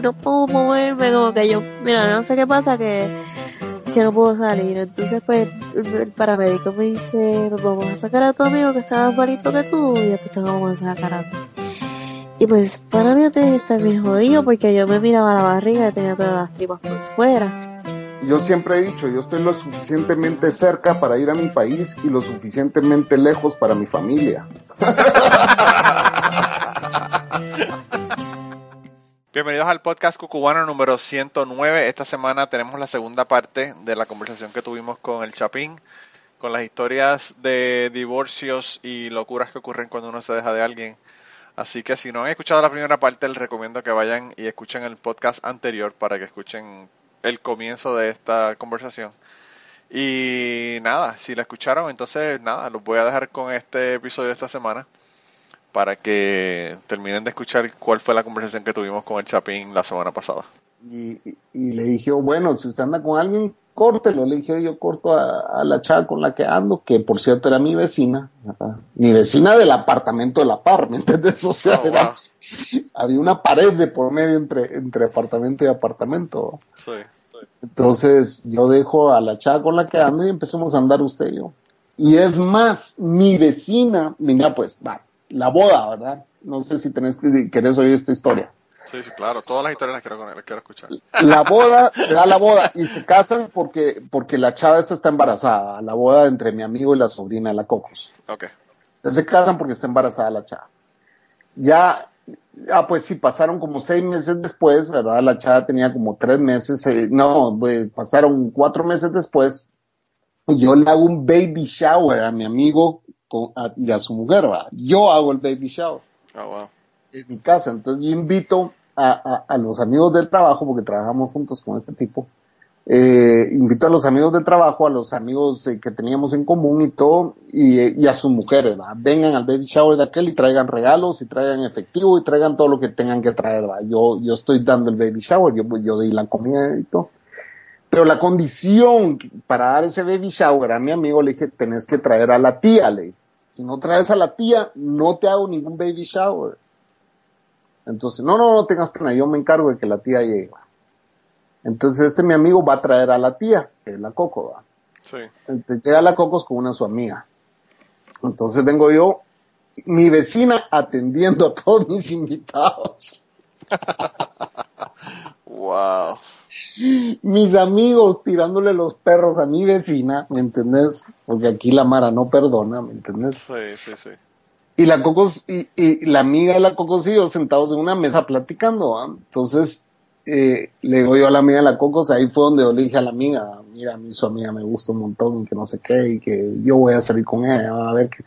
no, puedo moverme, como que yo, mira, no sé qué pasa que, que no puedo salir. Entonces pues el paramédico me dice, pues vamos a sacar a tu amigo que está más malito que tú y después te vamos a sacar a ti. Y pues para mí antes de estar bien jodido porque yo me miraba la barriga y tenía todas las tripas por fuera yo siempre he dicho, yo estoy lo suficientemente cerca para ir a mi país y lo suficientemente lejos para mi familia. Bienvenidos al podcast cucubano número 109. Esta semana tenemos la segunda parte de la conversación que tuvimos con el Chapín, con las historias de divorcios y locuras que ocurren cuando uno se deja de alguien. Así que si no han escuchado la primera parte, les recomiendo que vayan y escuchen el podcast anterior para que escuchen el comienzo de esta conversación. Y nada, si la escucharon, entonces nada, los voy a dejar con este episodio de esta semana para que terminen de escuchar cuál fue la conversación que tuvimos con el Chapín la semana pasada. Y, le dije, bueno, si usted anda con alguien, córtelo. Le dije, yo corto a, la chava con la que ando, que por cierto era mi vecina, mi vecina del apartamento de la par, ¿me entiendes? O sea, oh, había una pared de por medio entre, entre apartamento y apartamento. Sí, Entonces yo dejo a la chava con la que ando y empecemos a andar usted y yo. Y es más, mi vecina, mira pues, va, la boda, ¿verdad? No sé si tenés, querés oír esta historia. Sí, sí, claro, todas las historias las quiero, las quiero escuchar. La boda, da la boda, y se casan porque, porque la chava esta está embarazada, la boda entre mi amigo y la sobrina de la Cocos. Ok. Se casan porque está embarazada la chava. Ya, ah, pues sí, pasaron como seis meses después, ¿verdad? La chava tenía como tres meses, eh, no, pues, pasaron cuatro meses después, y yo le hago un baby shower a mi amigo y a su mujer, ¿verdad? Yo hago el baby shower. Oh, wow. En mi casa, entonces yo invito a, los amigos del trabajo, porque trabajamos juntos con este tipo, eh, invito a los amigos del trabajo, a los amigos eh, que teníamos en común y todo, y, a sus mujeres, vengan al baby shower de aquel y traigan regalos y traigan efectivo y traigan todo lo que tengan que traer. Yo, yo estoy dando el baby shower, yo, yo di la comida y todo. Pero la condición para dar ese baby shower a mi amigo le dije, tenés que traer a la tía, le Si no traes a la tía, no te hago ningún baby shower. Entonces, no, no, no tengas pena, yo me encargo de que la tía llegue. Entonces, este mi amigo va a traer a la tía, que es la Coco, ¿va? Sí. Entonces, llega la Cocos con una su amiga. Entonces vengo yo, mi vecina atendiendo a todos mis invitados. wow. Mis amigos tirándole los perros a mi vecina, ¿me entendés? Porque aquí la Mara no perdona, ¿me entendés? Sí, sí, sí. Y la Cocos, y, y la amiga de la Cocos y yo sentados en una mesa platicando, Entonces, eh, le digo yo a la amiga de la Cocos, ahí fue donde yo le dije a la amiga, mira, a mí su amiga me gusta un montón y que no sé qué, y que yo voy a salir con ella, a ver qué.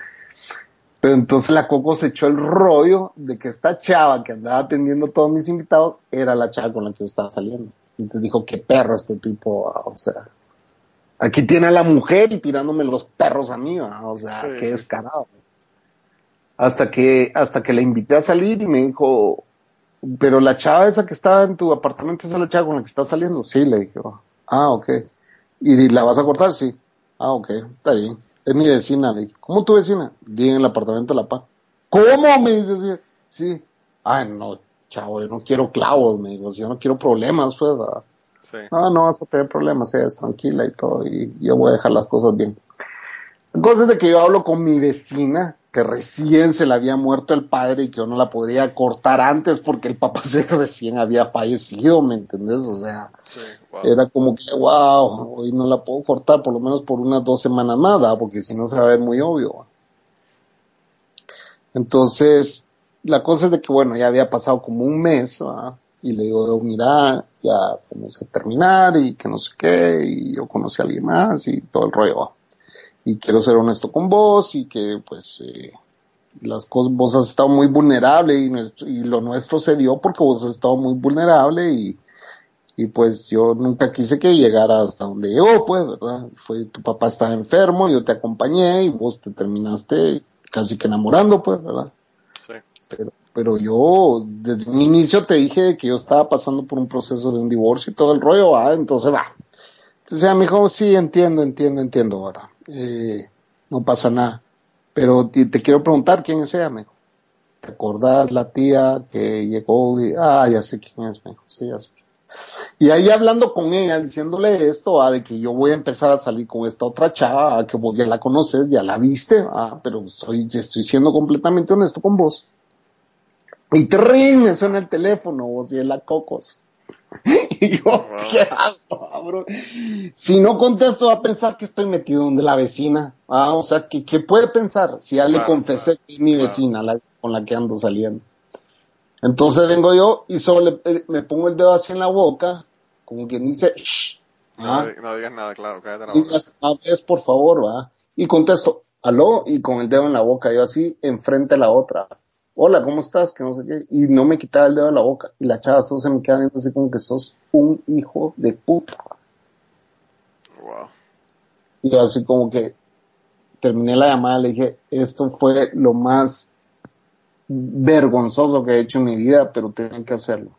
Pero entonces la Cocos echó el rollo de que esta chava que andaba atendiendo a todos mis invitados era la chava con la que yo estaba saliendo. Entonces dijo, qué perro este tipo, o sea, aquí tiene a la mujer y tirándome los perros a mí, o sea, qué descarado hasta que, hasta que la invité a salir y me dijo, pero la chava esa que está en tu apartamento, esa es la chava con la que está saliendo, sí, le dije, ah, ok, y la vas a cortar, sí, ah, ok, está bien, es mi vecina, le dije, ¿cómo tu vecina? Dije en el apartamento de La Paz, ¿cómo? me dice, sí, sí, ay, no, chavo, yo no quiero clavos, me dijo, yo no quiero problemas, pues, sí. no, no vas a tener problemas, ella es tranquila y todo, y yo voy a dejar las cosas bien. Cosas de que yo hablo con mi vecina, que recién se le había muerto el padre y que yo no la podría cortar antes porque el papá se recién había fallecido, ¿me entendés? O sea, era como que, wow, hoy no la puedo cortar por lo menos por unas dos semanas más, porque si no se va a ver muy obvio. Entonces, la cosa es de que, bueno, ya había pasado como un mes, y le digo, mira, ya vamos a terminar y que no sé qué, y yo conocí a alguien más y todo el rollo y quiero ser honesto con vos y que pues eh, las cosas, vos has estado muy vulnerable y, lo nuestro se dio porque vos has estado muy vulnerable y, y pues yo nunca quise que llegara hasta donde llegó, pues, ¿verdad? Fue, tu papá estaba enfermo, yo te acompañé y vos te terminaste casi que enamorando, pues, ¿verdad? Pero, yo desde un inicio te dije que yo estaba pasando por un proceso de un divorcio y todo el rollo, ¿va? Entonces, va. Entonces, me dijo, sí, entiendo, entiendo, entiendo, ¿verdad? eh, no pasa nada. Pero te, quiero preguntar quién es ella, amigo. ¿te acordás la tía que llegó? Ah, ya sé quién es, me dijo, sí, ya sé. Y ahí hablando con ella, diciéndole esto, ah, de que yo voy a empezar a salir con esta otra chava, que vos ya la conoces, ya la viste, ah, pero estoy siendo completamente honesto con vos. Y te me suena el teléfono, vos y es la cocos. y yo, ¿qué hago, bro? Si no contesto, va a pensar que estoy metido donde la vecina. Ah, o sea, ¿qué, qué puede pensar? Si ya le confesé que es mi vecina la, con la que ando saliendo. Entonces vengo yo y solo eh, me pongo el dedo así en la boca, como quien dice, Shh, no, no, digas nada, claro, cállate la boca. Una vez, por favor, va. Y contesto, aló, y con el dedo en la boca, yo así, enfrente a la otra. Hola, ¿cómo estás? Que no sé qué. Y no me quitaba el dedo de la boca. Y la chava solo se me queda viendo así como que sos un hijo de puta. Wow. Y así como que terminé la llamada, le dije, esto fue lo más vergonzoso que he hecho en mi vida, pero tengo que hacerlo.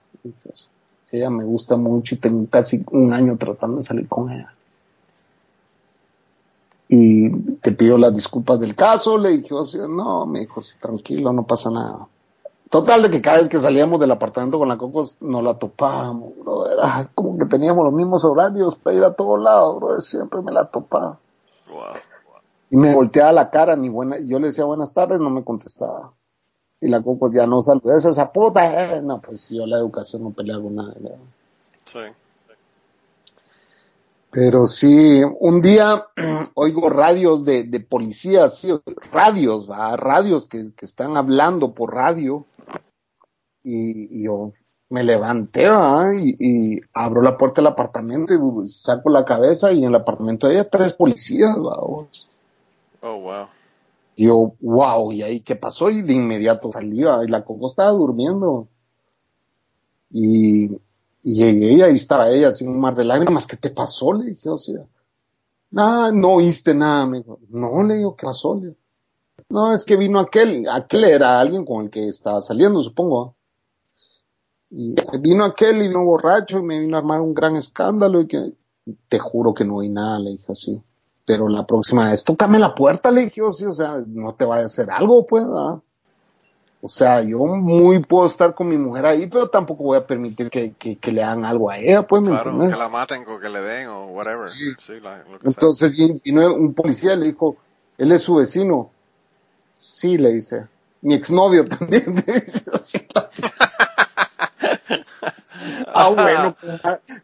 Pues, ella me gusta mucho y tengo casi un año tratando de salir con ella. Y te pido las disculpas del caso, le dije, no, me dijo, sí, tranquilo, no pasa nada. Total de que cada vez que salíamos del apartamento con la Cocos nos la topábamos, Era como que teníamos los mismos horarios para ir a todos lados, bro. Siempre me la topaba. Y me volteaba la cara, ni buena, yo le decía buenas tardes, no me contestaba y la Coco ya no saluda, esa esa puta, eh". no, pues yo la educación no peleo con nada. Sí. Pero sí, un día oigo radios de, de policías, sí, radios, va, radios que, que están hablando por radio y, y yo me levanté y, y, abro la puerta del apartamento y saco la cabeza y en el apartamento ella tres policías. ¿va? Oh, wow. Y yo, wow, ¿y ahí qué pasó? Y de inmediato salía, y la Coco estaba durmiendo. Y, y llegué y ahí estaba ella, sin un mar de lágrimas, ¿qué te pasó? Le dije, o sea, nada, no oíste nada, me dijo. No, le digo, ¿qué pasó? Le no, es que vino aquel, aquel era alguien con el que estaba saliendo, supongo. Y vino aquel y vino borracho y me vino a armar un gran escándalo y que, te juro que no oí nada, le dije así pero la próxima vez, tócame la puerta, le dije, o sea, no te vaya a hacer algo, pues, O sea, yo muy puedo estar con mi mujer ahí, pero tampoco voy a permitir que, que, le hagan algo a ella, pues, ¿me Claro, que la maten o que le den o whatever. Sí. Entonces vino un policía le dijo, él es su vecino. Sí, le dice. Mi exnovio también, le dice así. Ah, bueno,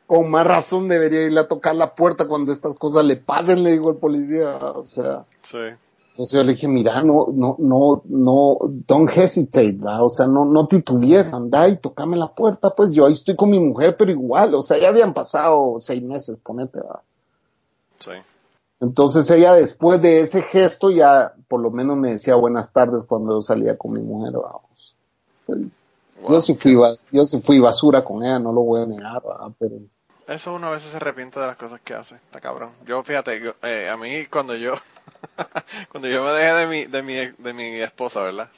con más, razón debería irle a tocar la puerta cuando estas cosas le pasen, le digo al policía, o sea. Sí. Entonces yo le dije, mira, no, no, no, no, don't hesitate, o sea, no, no titubees, anda y tocame la puerta, pues yo ahí estoy con mi mujer, pero igual, o sea, ya habían pasado seis meses, ponete, ¿verdad? Sí. Entonces ella después de ese gesto ya por lo menos me decía buenas tardes cuando yo salía con mi mujer, vamos. Pues, yo, sí fui, yo sí fui basura con ella, no lo voy a negar, pero... Eso uno a veces se arrepiente de las cosas que hace, está cabrón. Yo, fíjate, eh, a mí cuando yo, cuando yo me dejé de mi, de mi, de mi esposa, ¿verdad?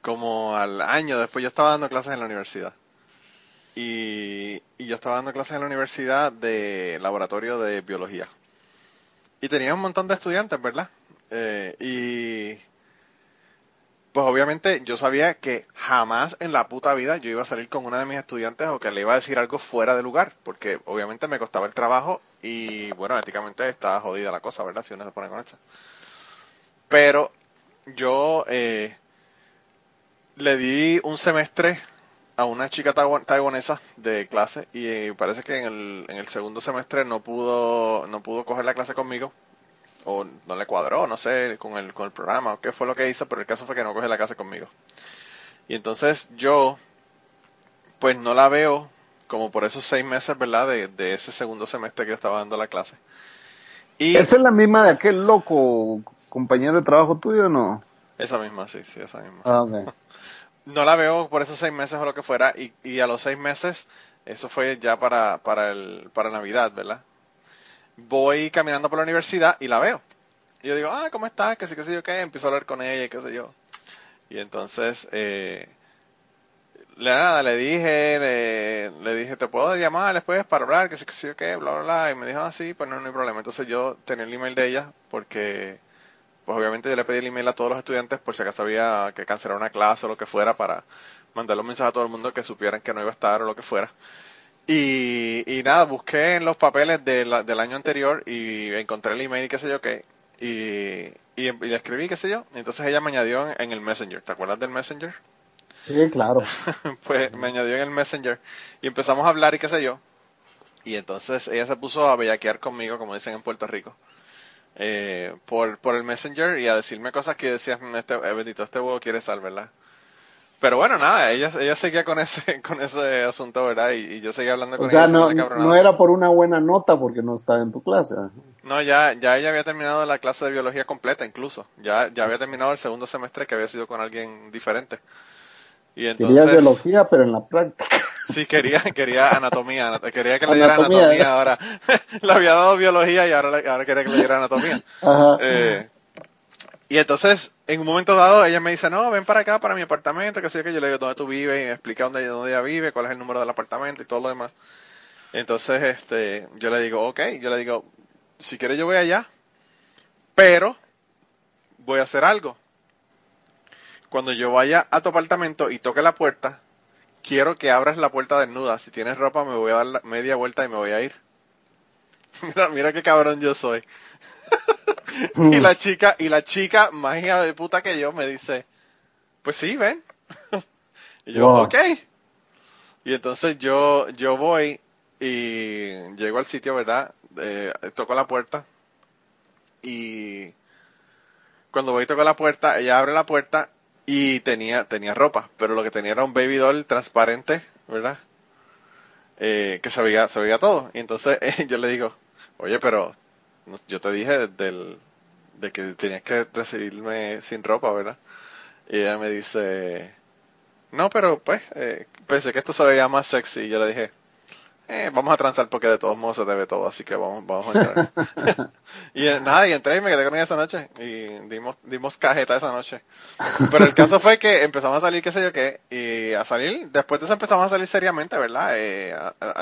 Como al año después yo estaba dando clases en la universidad. Y, y yo estaba dando clases en la universidad de laboratorio de biología. Y tenía un montón de estudiantes, ¿verdad? Eh, y pues obviamente yo sabía que jamás en la puta vida yo iba a salir con una de mis estudiantes o que le iba a decir algo fuera de lugar, porque obviamente me costaba el trabajo y bueno, éticamente estaba jodida la cosa, ¿verdad? Si uno se pone con esta. Pero yo eh, le di un semestre a una chica taiwanesa de clase y parece que en el, en el segundo semestre no pudo, no pudo coger la clase conmigo o no le cuadró, no sé, con el, con el programa o qué fue lo que hizo, pero el caso fue que no coge la clase conmigo. Y entonces yo, pues no la veo como por esos seis meses, ¿verdad? De, de ese segundo semestre que yo estaba dando la clase. Y ¿Esa es la misma de aquel loco compañero de trabajo tuyo o no? Esa misma, sí, sí, esa misma. Ah, okay. no la veo por esos seis meses o lo que fuera, y, y a los seis meses, eso fue ya para, para, el, para Navidad, ¿verdad? Voy caminando por la universidad y la veo. Y yo digo, ah, ¿cómo estás? Que sí, que sí, yo qué. Empiezo a hablar con ella y qué sé yo. Y entonces, eh, le, nada, le dije, le, dije, ¿te puedo llamar después para hablar? Que sí, que sí, yo qué, bla, bla, bla. Y me dijo, ah, sí, pues no, hay problema. Entonces yo tenía el email de ella porque pues obviamente yo le pedí el email a todos los estudiantes por si acaso había que cancelar una clase o lo que fuera para mandarle un mensaje a todo el mundo que supieran que no iba a estar o lo que fuera. Y, y nada, busqué en los papeles de del año anterior y encontré el email y qué sé yo qué. Y, y, le escribí, qué sé yo. Y entonces ella me añadió en, el Messenger. ¿Te acuerdas del Messenger? Sí, claro. pues me añadió en el Messenger y empezamos a hablar y qué sé yo. Y entonces ella se puso a bellaquear conmigo, como dicen en Puerto Rico, eh, por, por el Messenger y a decirme cosas que yo decía, mm, este, eh, bendito, este huevo quiere sal, ¿verdad? Pero bueno, nada, ella, ella seguía con ese, con ese asunto, ¿verdad? Y, yo seguía hablando con ella. O sea, no, no era por una buena nota porque no estaba en tu clase. No, ya, ya ella había terminado la clase de biología completa incluso. Ya, ya había terminado el segundo semestre que había sido con alguien diferente. Y entonces, Quería biología, pero en la práctica. Sí, quería, quería anatomía, quería que le diera anatomía, ¿eh? ahora. le había dado biología y ahora, ahora quería que le diera anatomía. Eh, y entonces, en un momento dado, ella me dice, no, ven para acá, para mi apartamento, que sé que yo le digo dónde tú vives y me explica dónde, dónde ella vive, cuál es el número del apartamento y todo lo demás. Entonces, este, yo le digo, ok, yo le digo, si quieres yo voy allá, pero voy a hacer algo. Cuando yo vaya a tu apartamento y toque la puerta, quiero que abras la puerta desnuda. Si tienes ropa, me voy a dar media vuelta y me voy a ir. mira, mira qué cabrón yo soy. y la chica, y la chica, más hija de puta que yo, me dice, pues sí, ven. y yo, ok. Y entonces yo, yo voy y llego al sitio, ¿verdad? Eh, toco la puerta y cuando voy y toco la puerta, ella abre la puerta y tenía, tenía ropa, pero lo que tenía era un baby doll transparente, ¿verdad? Eh, que se veía, se veía todo. Y entonces yo le digo, oye, pero yo te dije del, de que tenías que recibirme sin ropa, ¿verdad? Y ella me dice, no, pero pues, eh, pensé que esto se veía más sexy. Y yo le dije, eh, vamos a transar porque de todos modos se debe todo, así que vamos, vamos a entrar. y eh, nada, y entré y me quedé con ella esa noche y dimos, dimos cajeta esa noche. Pero el caso fue que empezamos a salir, qué sé yo qué, y a salir, después de eso empezamos a salir seriamente, ¿verdad? Eh,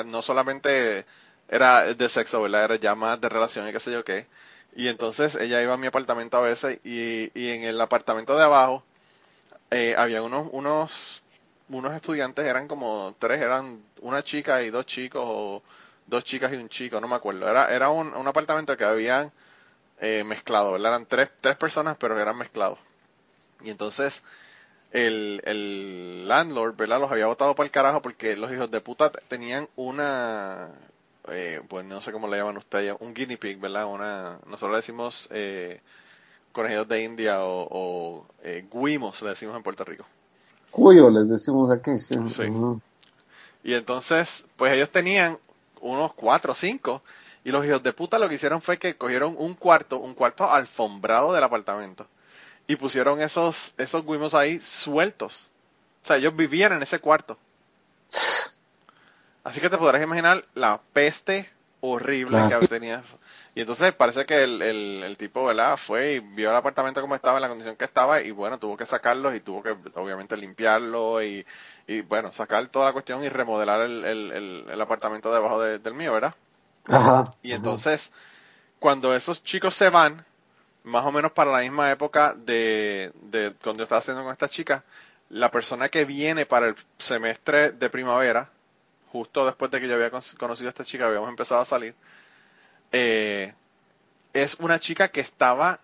no solamente era de sexo, ¿verdad? Era ya más de relación y qué sé yo qué. Y entonces ella iba a mi apartamento a veces y, y en el apartamento de abajo eh, había unos, unos unos estudiantes, eran como tres, eran una chica y dos chicos, o dos chicas y un chico, no me acuerdo. Era, era un, un apartamento que habían eh, mezclado, ¿verdad? Eran tres, tres personas, pero eran mezclados. Y entonces el, el landlord, ¿verdad? Los había votado para el carajo porque los hijos de puta tenían una, eh, pues no sé cómo le llaman ustedes, un guinea pig, ¿verdad? Una, nosotros le decimos eh, conejillos de India o, o eh, guimos, le decimos en Puerto Rico. Cuyo les decimos aquí, sí. Y entonces, pues ellos tenían unos cuatro o cinco, y los hijos de puta lo que hicieron fue que cogieron un cuarto, un cuarto alfombrado del apartamento, y pusieron esos, esos guimos ahí sueltos. O sea, ellos vivían en ese cuarto. Así que te podrás imaginar la peste horrible que tenía. Y entonces parece que el, el, tipo, ¿verdad? Fue y vio el apartamento como estaba, en la condición que estaba, y bueno, tuvo que sacarlo y tuvo que, obviamente, limpiarlo y, y bueno, sacar toda la cuestión y remodelar el, el, el apartamento debajo del mío, ¿verdad? Ajá. Y entonces, cuando esos chicos se van, más o menos para la misma época de, de cuando yo estaba haciendo con esta chica, la persona que viene para el semestre de primavera, justo después de que yo había conocido a esta chica, habíamos empezado a salir, eh, es una chica que estaba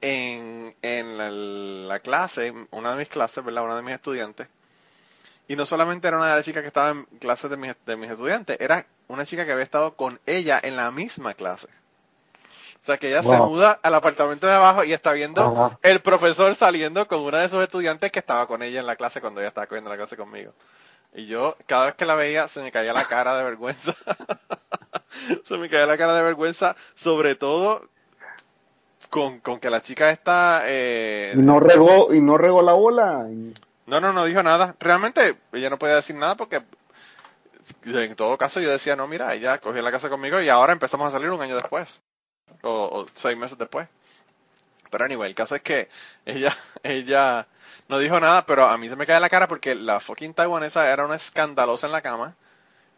en, en la, clase, una de mis clases, ¿verdad? Una de mis estudiantes. Y no solamente era una de las chicas que estaba en clases de mis, de mis estudiantes, era una chica que había estado con ella en la misma clase. O sea que ella se muda al apartamento de abajo y está viendo el profesor saliendo con una de sus estudiantes que estaba con ella en la clase cuando ella estaba cogiendo la clase conmigo. Y yo, cada vez que la veía, se me caía la cara de vergüenza. se me caía la cara de vergüenza, sobre todo con, con que la chica está... Eh, y no regó, y no regó la bola. No, no, no dijo nada. Realmente ella no podía decir nada porque en todo caso yo decía, no, mira, ella cogió la casa conmigo y ahora empezamos a salir un año después. O, seis meses después. Pero anyway, el caso es que ella, ella no dijo nada, pero a mí se me cae la cara porque la fucking taiwanesa era una escandalosa en la cama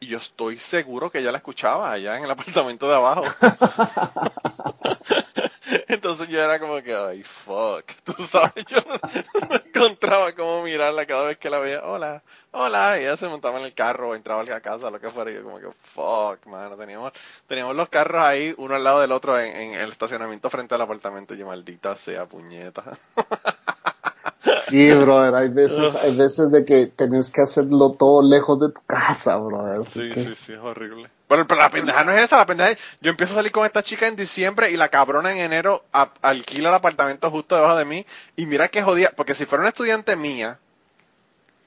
y yo estoy seguro que ella la escuchaba allá en el apartamento de abajo. Entonces yo era como que, ay, fuck. Tú sabes, yo no, encontraba cómo mirarla cada vez que la veía. Hola, hola. Y ella se montaba en el carro o entraba a la casa, lo que fuera. Y yo como que, fuck, mano. Teníamos, teníamos los carros ahí, uno al lado del otro, en, en el estacionamiento frente al apartamento. Y yo, maldita sea, puñeta. Sí, brother, hay veces, hay veces de que tenés que hacerlo todo lejos de tu casa, brother. Sí, sí, sí, es horrible. Pero, pero, la pendeja no es esa, la pendeja es, yo empiezo a salir con esta chica en diciembre y la cabrona en enero alquila el apartamento justo debajo de mí y mira que jodía, porque si fuera una estudiante mía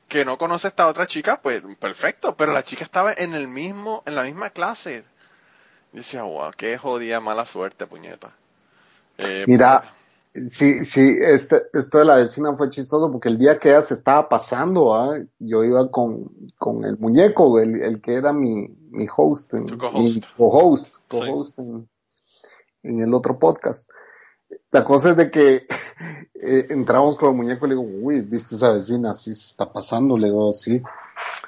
que no conoce a esta otra chica, pues perfecto, pero la chica estaba en el mismo, en la misma clase. Y decía, wow, qué jodida mala suerte, puñeta. Eh, mira, Sí, sí, este, esto de la vecina fue chistoso porque el día que ella se estaba pasando, ¿ah? yo iba con, con el muñeco, el, el que era mi, mi host, en, mi co-host, co-host en, en, el otro podcast. La cosa es de que eh, entramos con el muñeco y le digo, uy, viste esa vecina, sí se está pasando, le digo, sí,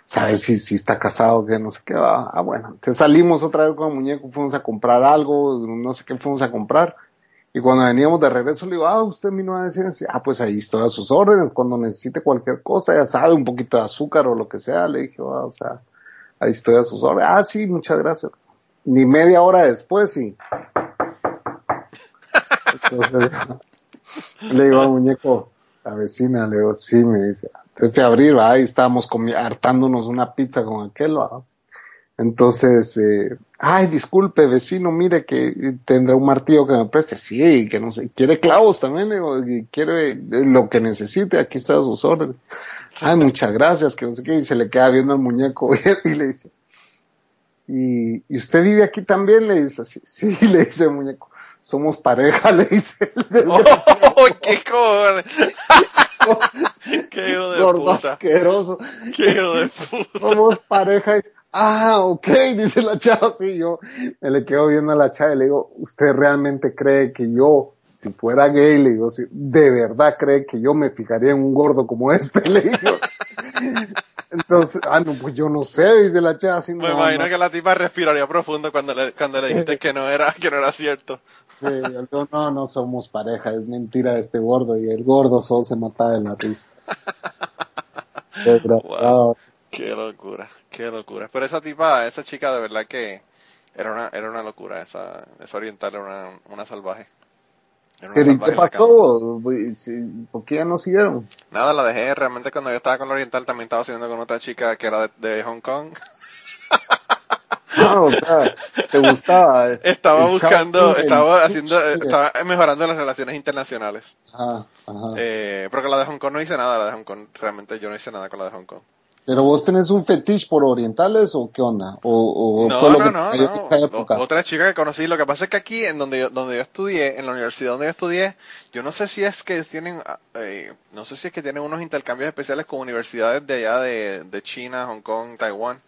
sabes si, si está casado, que no sé qué va. Ah, bueno, entonces salimos otra vez con el muñeco, fuimos a comprar algo, no sé qué fuimos a comprar y cuando veníamos de regreso, le digo, ah, usted vino a decir así, ah, pues ahí estoy a sus órdenes, cuando necesite cualquier cosa, ya sabe, un poquito de azúcar o lo que sea, le dije, ah, o sea, ahí estoy a sus órdenes. Ah, sí, muchas gracias. Ni media hora después, sí. Le digo al muñeco, la vecina, le digo, sí, me dice, entonces de abrir, ahí estábamos hartándonos una pizza con aquel, ¿va? Entonces, eh, ay, disculpe, vecino, mire que tendrá un martillo que me preste. Sí, que no sé, quiere clavos también, y quiere lo que necesite, aquí está a sus órdenes. Ay, muchas gracias, que no sé qué, y se le queda viendo al muñeco y le dice, ¿y, ¿y usted vive aquí también? Le dice así, sí, le dice el muñeco, somos pareja, le dice. ¡Oh, qué cojones! ¡Qué hijo de Gordo asqueroso. ¡Qué hijo de puta! Somos pareja. Ah, ok, dice la chava, sí, yo me le quedo viendo a la chava y le digo, ¿usted realmente cree que yo, si fuera gay, le digo, si de verdad cree que yo me fijaría en un gordo como este, le digo. Entonces, ah, no, pues yo no sé, dice la chava. Así, me imagino que la tipa respiraría profundo cuando le, cuando le dijiste que no era, que no era cierto. Sí, yo, no, no somos pareja, es mentira de este gordo, y el gordo solo se mataba en la risa. Wow. Qué locura, qué locura. Pero esa tipa, esa chica de verdad que era una, era una locura, esa, esa oriental era una, una salvaje. ¿Pero qué pasó? ¿Por qué ya no siguieron? Nada, la dejé. Realmente cuando yo estaba con la oriental también estaba saliendo con otra chica que era de, Hong Kong. No, o sea, te gustaba. Estaba buscando, estaba haciendo, estaba mejorando las relaciones internacionales. Ajá, ajá. Eh, pero con la de Hong Kong no hice nada, la de Hong Kong, realmente yo no hice nada con la de Hong Kong. ¿Pero vos tenés un fetiche por orientales o qué onda? ¿O, no, no, no, no. Otra chica que conocí. Lo que pasa es que aquí, en donde yo, donde yo estudié, en la universidad donde yo estudié, yo no sé si es que tienen, eh, no sé si es que tienen unos intercambios especiales con universidades de allá de, de China, Hong Kong, Taiwán,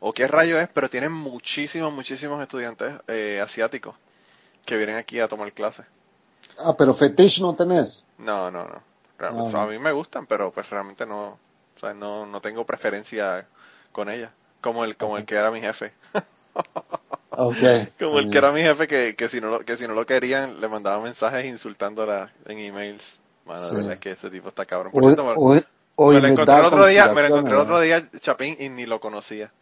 o qué rayo es, pero tienen muchísimos, muchísimos estudiantes eh, asiáticos que vienen aquí a tomar clases. Ah, pero fetiche no tenés. No, no, no. Ah. a mí me gustan, pero pues realmente no o sea, no, no tengo preferencia con ella, como el, como el que era mi jefe. okay. Como el que era mi jefe que, que si no lo, que si no lo querían le mandaba mensajes insultándola en emails. Mano, que ese tipo está cabrón. Por cierto, me, lo encontré el otro día, me lo encontré el otro día Chapín y ni lo conocía.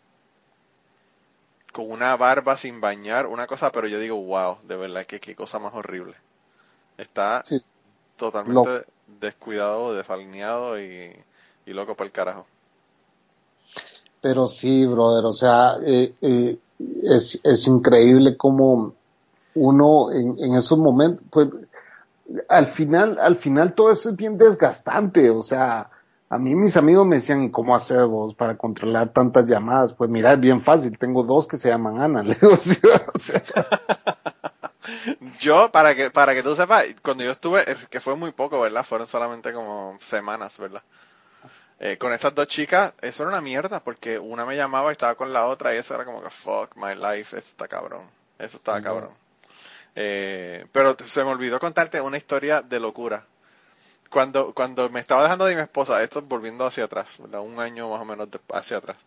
Con una barba sin bañar, una cosa, pero yo digo, wow, de verdad que qué cosa más horrible. Está totalmente descuidado, desalineado y y loco por el carajo. Pero sí, brother, o sea, eh, eh, es, es increíble como uno en, en esos momentos, pues al final, al final todo eso es bien desgastante, o sea, a mí mis amigos me decían, ¿y cómo hacer vos para controlar tantas llamadas? Pues mira, es bien fácil, tengo dos que se llaman Ana, le digo, o sea, yo, para que, para que tú sepas, cuando yo estuve, que fue muy poco, ¿verdad? Fueron solamente como semanas, ¿verdad? Eh, con estas dos chicas, eso era una mierda, porque una me llamaba y estaba con la otra y eso era como que fuck my life, eso está cabrón, eso está cabrón. Eh, pero se me olvidó contarte una historia de locura. Cuando, cuando me estaba dejando de mi esposa, esto volviendo hacia atrás, un año más o menos hacia atrás.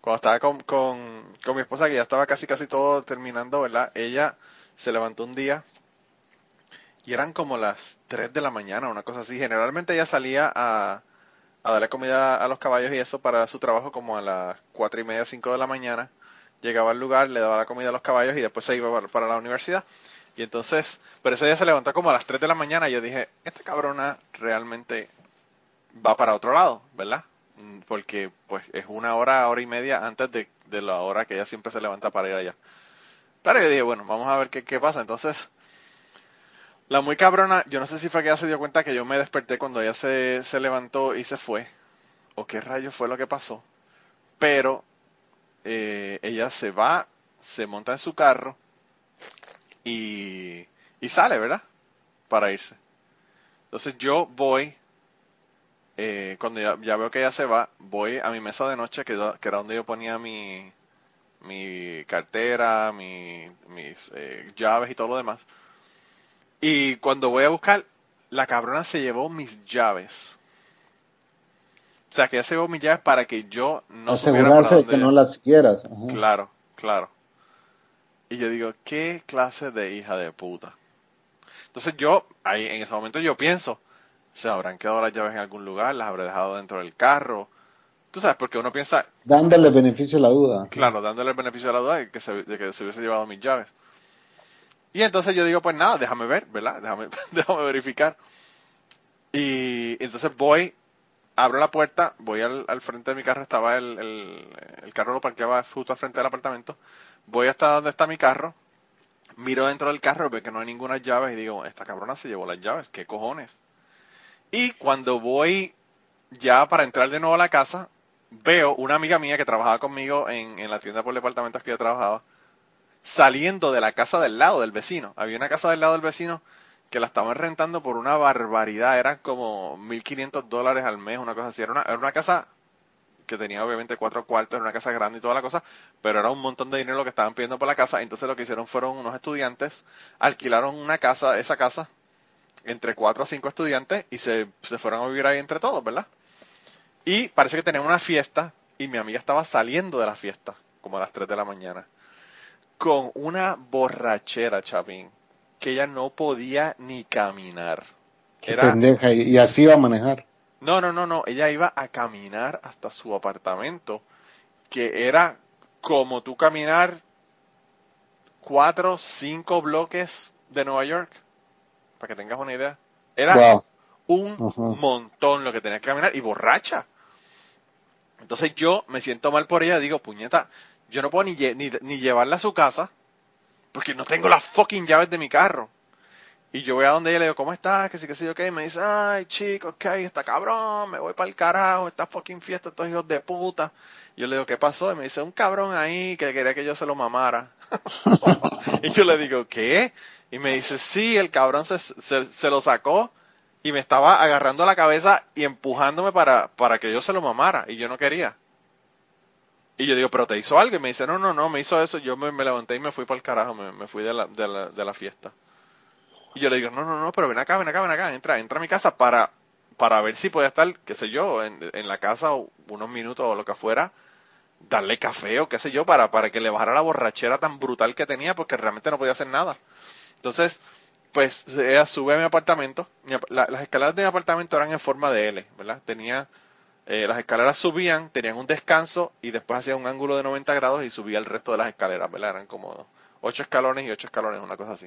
Cuando estaba con, con, mi esposa, que ya estaba casi casi todo terminando, ¿verdad? Ella se levantó un día y eran como las 3 de la mañana, una cosa así. Generalmente ella salía a, a darle comida a los caballos y eso para su trabajo como a las 4 y media, 5 de la mañana. Llegaba al lugar, le daba la comida a los caballos y después se iba para, la universidad. Y entonces, pero ese día se levantó como a las 3 de la mañana y yo dije, esta cabrona realmente va para otro lado, ¿verdad? Mm, Porque pues es una hora, hora y media antes de, de la hora que ella siempre se levanta para ir allá. Pero yo dije, bueno, vamos a ver qué, qué pasa. Entonces, la muy cabrona, yo no sé si fue que ella se dio cuenta que yo me desperté cuando ella se, se levantó y se fue, o qué rayo fue lo que pasó, pero eh, ella se va, se monta en su carro y, y sale, ¿verdad? Para irse. Entonces yo voy, eh, cuando ya, veo que ella se va, voy a mi mesa de noche, que, que era donde yo ponía mi, mi cartera, mi, mis eh, llaves y todo lo demás. Y cuando voy a buscar, la cabrona se llevó mis llaves. O sea, que ella se llevó mis llaves para que yo no para Asegurarse de que no las quieras. Ajá. Claro, claro. Y yo digo, ¿qué clase de hija de puta? Entonces yo, ahí en ese momento yo pienso, se habrán quedado las llaves en algún lugar, las habré dejado dentro del carro. Tú sabes, porque uno piensa, Dándole beneficio a la duda. Claro, dándole el beneficio de la duda de que, se, de que se hubiese llevado mis llaves. Y entonces yo digo, pues nada, déjame ver, ¿verdad? Déjame, déjame verificar. Y entonces voy, abro la puerta, voy al, al frente de mi carro, estaba el, el, carro lo parqueaba justo al frente del apartamento. Voy hasta donde está mi carro, miro dentro del carro, veo que no hay ninguna llaves y digo, esta cabrona se llevó las llaves, ¿qué cojones? Y cuando voy ya para entrar de nuevo a la casa, veo una amiga mía que trabajaba conmigo en, en la tienda por departamentos que yo trabajaba, saliendo de la casa del lado del vecino. Había una casa del lado del vecino que la estaban rentando por una barbaridad, eran como 1.500 dólares al mes, una cosa así. Era una, era una casa que tenía obviamente cuatro cuartos, era una casa grande y toda la cosa, pero era un montón de dinero lo que estaban pidiendo por la casa. Entonces lo que hicieron fueron unos estudiantes, alquilaron una casa, esa casa, entre cuatro o cinco estudiantes y se, se fueron a vivir ahí entre todos, ¿verdad? Y parece que tenían una fiesta y mi amiga estaba saliendo de la fiesta, como a las 3 de la mañana, con una borrachera, Chapín, que ella no podía ni caminar. Qué Era, pendeja. Y, y así va a manejar. no, no, no, no, ella iba a caminar hasta su apartamento, que era como tú caminar cuatro, cinco bloques de Nueva York, para que tengas una idea. Era Wow. un montón lo que tenía que caminar y borracha. Entonces yo me siento mal por ella, digo, puñeta, yo no puedo ni, ni, ni llevarla a su casa porque no tengo las fucking llaves de mi carro. Y yo voy a donde ella le digo, ¿cómo estás? Que sí, que sí, ok. Me dice, ay, chico, ok, está cabrón, me voy para el carajo, esta fucking fiesta, estos hijos de puta. Y yo le digo, ¿qué pasó? Y me dice, un cabrón ahí que quería que yo se lo mamara. y yo le digo, ¿qué? Y me dice, sí, el cabrón se, se, se lo sacó y me estaba agarrando la cabeza y empujándome para, para que yo se lo mamara. Y yo no quería. Y yo digo, ¿pero te hizo algo? Y me dice, no, no, no, me hizo eso. Yo me, levanté y me fui para el carajo, me, fui de la, de, la, de la fiesta. Y yo le digo, no, no, no, pero ven acá, ven acá, ven acá, entra, entra a mi casa para, para ver si puede estar, qué sé yo, en, en la casa unos minutos o lo que fuera, darle café o qué sé yo, para, para que le bajara la borrachera tan brutal que tenía, porque realmente no podía hacer nada. Entonces, pues ella sube a mi apartamento, la- las escaleras de mi apartamento eran en forma de L, ¿verdad? Tenía, eh, las escaleras subían, tenían un descanso y después hacía un ángulo de 90 grados y subía el resto de las escaleras, ¿verdad? Eran como ocho escalones y ocho escalones, una cosa así.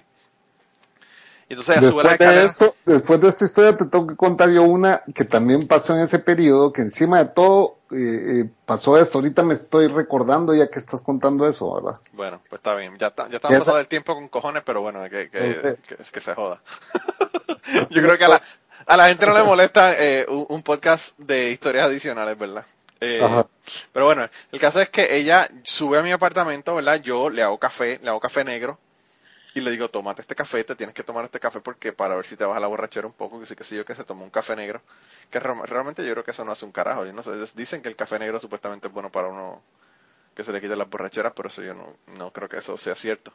Y entonces las Después de esto, después de esta historia te tengo que contar yo una que también pasó en ese periodo, que encima de todo eh, eh, pasó esto. Ahorita me estoy recordando ya que estás contando eso, ¿verdad? Bueno, pues está bien. Ya, está, ya Ya estamos está. pasado el tiempo con cojones, pero bueno, que, que, que, que se joda. Yo creo que a la, a la gente no le molesta eh, un, un podcast de historias adicionales, ¿verdad? Eh, pero bueno, el caso es que ella sube a mi apartamento, ¿verdad? Yo le hago café, le hago café negro. Y le digo, tómate este café, te tienes que tomar este café porque para ver si te baja la borrachera un poco, que sí que sí yo que se tomó un café negro. Que re- realmente yo creo que eso no hace un carajo. Yo no sé, dicen que el café negro supuestamente es bueno para uno que se le quite las borracheras, pero eso yo no, no creo que eso sea cierto.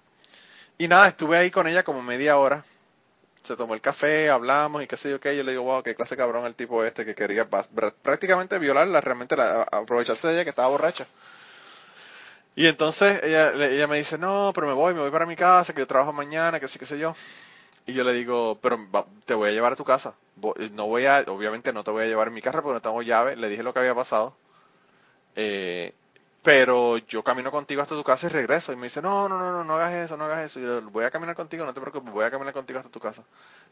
Y nada, estuve ahí con ella como media hora. Se tomó el café, hablamos y qué sé yo qué. Yo le digo, wow, qué clase de cabrón el tipo este que quería prácticamente violarla, realmente la- a- aprovecharse de ella que estaba borracha. Y entonces ella, ella me dice, no, pero me voy, me voy para mi casa, que yo trabajo mañana, que sí, qué sé yo. Y yo le digo, pero te voy a llevar a tu casa. No voy a, obviamente no te voy a llevar en mi carro porque no tengo llave. Le dije lo que había pasado. Eh, pero yo camino contigo hasta tu casa y regreso. Y me dice, no, no, no, no, no hagas eso, no hagas eso. Y yo, voy a caminar contigo, no te preocupes, voy a caminar contigo hasta tu casa.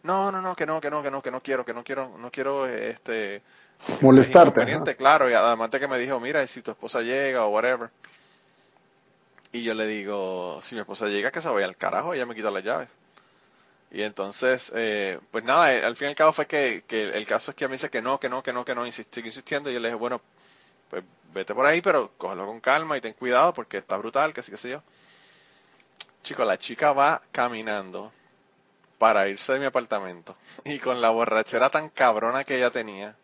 No, no, no, que no, que no, que no, que no quiero, que no quiero, no quiero, este... Molestarte, claro. Y además de que me dijo, mira, si tu esposa llega o whatever. Y yo le digo, si mi esposa llega, que se vaya al carajo, ella me quita las llaves. Y entonces, eh, pues nada, eh, al fin y al cabo fue que, que el caso es que ella me dice que no, que no, que no, que no, insistí, insistiendo. Y yo le dije, bueno, pues vete por ahí, pero cógelo con calma y ten cuidado porque está brutal, que sí, que sé yo. Chico, la chica va caminando para irse de mi apartamento. Y con la borrachera tan cabrona que ella tenía,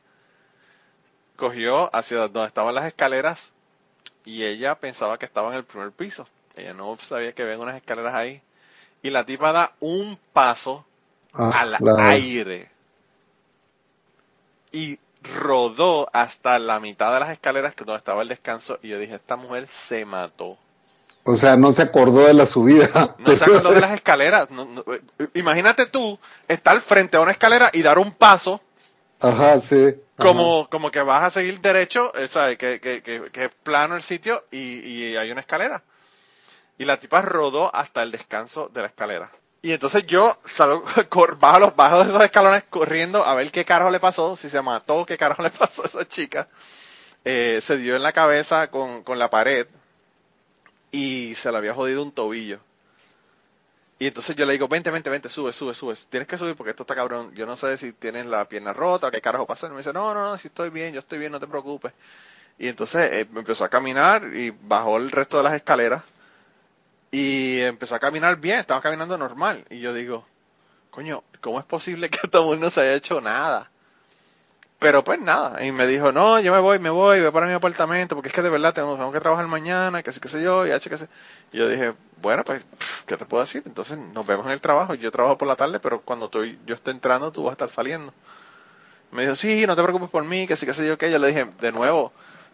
cogió hacia donde estaban las escaleras y ella pensaba que estaba en el primer piso. Ella no sabía que había unas escaleras ahí. Y la tipa da un paso Ah, al aire y rodó hasta la mitad de las escaleras que donde estaba el descanso y yo dije esta mujer se mató O sea, no se acordó de la subida. no se acordó de las escaleras No- no, eh, imagínate tú estar frente a una escalera y dar un paso Ajá, sí. Ajá. como como que vas a seguir derecho eh, ¿sabes? Que, que, que, que es plano el sitio y, y hay una escalera y la tipa rodó hasta el descanso de la escalera y entonces yo salgo, bajo, los, bajo de esos escalones corriendo a ver qué carajo le pasó, si se mató, qué carajo le pasó a esa chica. Eh, se dio en la cabeza con, con la pared y se le había jodido un tobillo. Y entonces yo le digo, vente, vente, vente, sube, sube, sube. Tienes que subir porque esto está cabrón. Yo no sé si tienes la pierna rota o qué carajo pasa. Y me dice, no, no, no, si estoy bien, yo estoy bien, no te preocupes. Y entonces eh, empezó a caminar y bajó el resto de las escaleras. Y empezó a caminar bien, estaba caminando normal. Y yo digo, coño, ¿cómo es posible que esta mujer no se haya hecho nada? Pero pues nada, y me dijo, no, yo me voy, me voy, voy para mi apartamento, porque es que de verdad tengo, que trabajar mañana, que sí, que sé yo, y H, que sé. Y yo dije, bueno, pues, ¿qué te puedo decir? Entonces nos vemos en el trabajo, yo trabajo por la tarde, pero cuando estoy, yo esté entrando, tú vas a estar saliendo. Me dijo, sí, no te preocupes por mí, que sí, que sé yo, que yo le dije, de nuevo,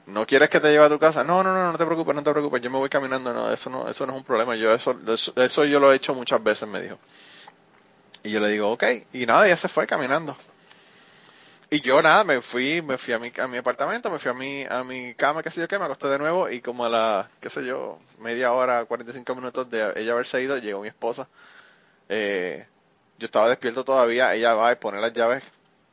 ¿no quieres que te lleve a tu casa? No, no, no, no te preocupes, no te preocupes, yo me voy caminando, no, eso no, eso no es un problema, yo eso, eso, yo lo he hecho muchas veces, me dijo. Y yo le digo, ok, y nada, ella se fue caminando. Y yo nada, me fui, me fui a mi, a mi apartamento, me fui a mi, a mi cama, qué sé yo qué, me acosté de nuevo y como a la, qué sé yo, media hora, 45 minutos de ella haberse ido, llegó mi esposa. Eh, yo estaba despierto todavía, ella va y pone las llaves,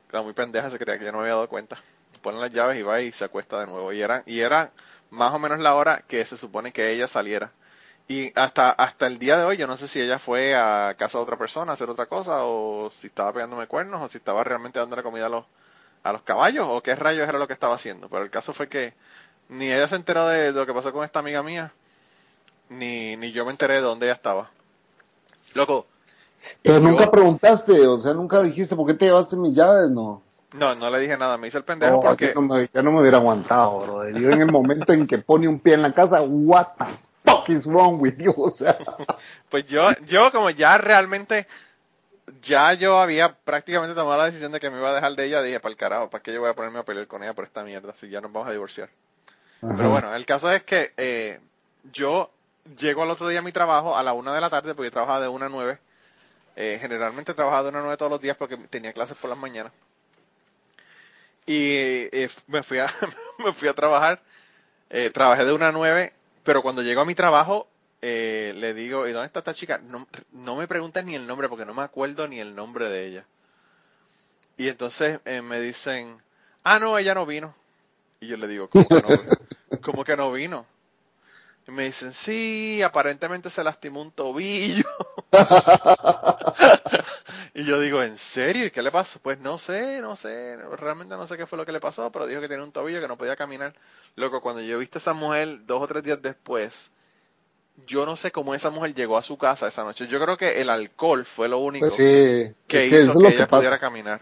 era muy pendeja, se creía que yo no me había dado cuenta. Pone las llaves y va y se acuesta de nuevo. Y era, y era más o menos la hora que se supone que ella saliera. Y hasta, hasta el día de hoy, yo no sé si ella fue a casa de otra persona a hacer otra cosa, o si estaba pegándome cuernos, o si estaba realmente dándole comida a los, a los caballos, o qué rayos era lo que estaba haciendo. Pero el caso fue que ni ella se enteró de, lo que pasó con esta amiga mía, ni, ni yo me enteré de dónde ella estaba. Loco. Pero yo- nunca preguntaste, o sea, nunca dijiste, ¿por qué te llevaste mis llaves? No. No, no le dije nada, me hice el pendejo No, porque... no me, yo no me hubiera aguantado, bro. Yo en el momento en que pone un pie en la casa, what the fuck is wrong with you? O sea, Pues yo, yo como ya realmente, ya yo había prácticamente tomado la decisión de que me iba a dejar de ella, dije, para el carajo, ¿para qué yo voy a ponerme a pelear con ella por esta mierda si ya nos vamos a divorciar? Pero bueno, el caso es que eh, yo llego al otro día a mi trabajo a la una de la tarde, porque yo trabajaba de una a nueve. Eh, generalmente trabajaba de una a nueve todos los días porque tenía clases por las mañanas. Y eh, me, fui a, me fui a trabajar. Eh, trabajé de una a nueve, pero cuando llego a mi trabajo, eh, le digo, ¿y dónde está esta chica? No, no me preguntes ni el nombre porque no me acuerdo ni el nombre de ella. Y entonces me dicen, ah, no, ella no vino. Y yo le digo, ¿cómo que no, ¿cómo que no vino? Y me dicen, sí, aparentemente se lastimó un tobillo. y yo digo, ¿en serio? ¿Y qué le pasó? Pues no sé, no sé, realmente no sé qué fue lo que le pasó, pero dijo que tenía un tobillo que no podía caminar. Loco, cuando yo viste a esa mujer dos o tres días después, yo no sé cómo esa mujer llegó a su casa esa noche. Yo creo que el alcohol fue lo único pues sí. que hizo que ella que pudiera caminar.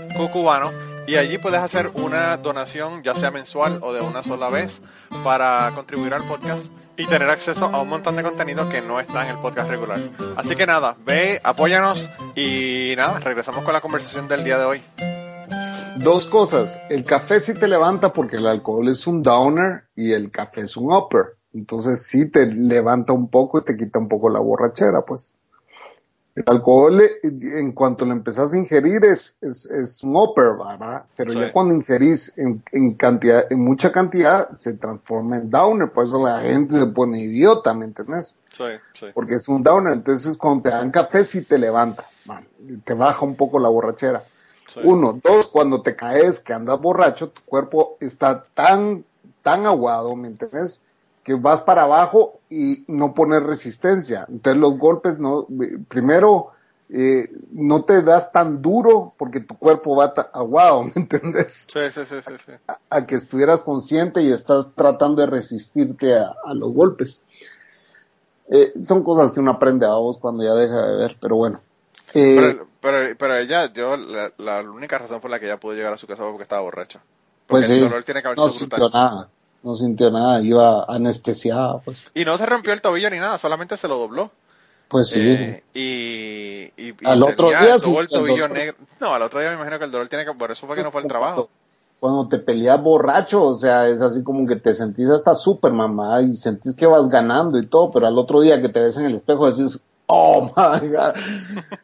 cucubano y allí puedes hacer una donación ya sea mensual o de una sola vez para contribuir al podcast y tener acceso a un montón de contenido que no está en el podcast regular. Así que nada, ve, apóyanos y nada, regresamos con la conversación del día de hoy. Dos cosas, el café sí te levanta porque el alcohol es un downer y el café es un upper. Entonces sí te levanta un poco y te quita un poco la borrachera, pues. El alcohol, eh, en cuanto lo empezás a ingerir, es, es, es un upper, ¿verdad? Pero Sí. ya cuando ingerís en, en cantidad, en mucha cantidad, se transforma en downer. Por eso la gente se pone idiota, ¿me entendés? Sí, sí. Porque es un downer. Entonces cuando te dan café, sí te levanta, man, te baja un poco la borrachera. sí. Uno, dos, cuando te caes, que andas borracho, tu cuerpo está tan, tan aguado, ¿me entiendes? Que vas para abajo y no pones resistencia. Entonces los golpes no, primero, eh, no te das tan duro porque tu cuerpo va aguado, ¿me entiendes? Sí, sí, sí, sí, sí. A, a que estuvieras consciente y estás tratando de resistirte a, a los golpes. Eh, son cosas que uno aprende a vos cuando ya deja de ver, pero bueno. Eh, Pero, pero, pero ella, yo, la, la única razón por la que ella pudo llegar a su casa fue porque estaba borracha. Porque Pues el sí, dolor tiene que haber no sintió nada, no sintió nada, iba anestesiada, pues. Y no se rompió el tobillo ni nada, solamente se lo dobló. Pues sí, Eh, y, y, y Al otro día sí, el tobillo el negro. No, al otro día me imagino que el dolor tiene que, por eso fue que no fue al trabajo. cuando te peleas borracho, o sea, es así como que te sentís hasta súper mamá y sentís que vas ganando y todo, pero al otro día que te ves en el espejo decís, oh my god,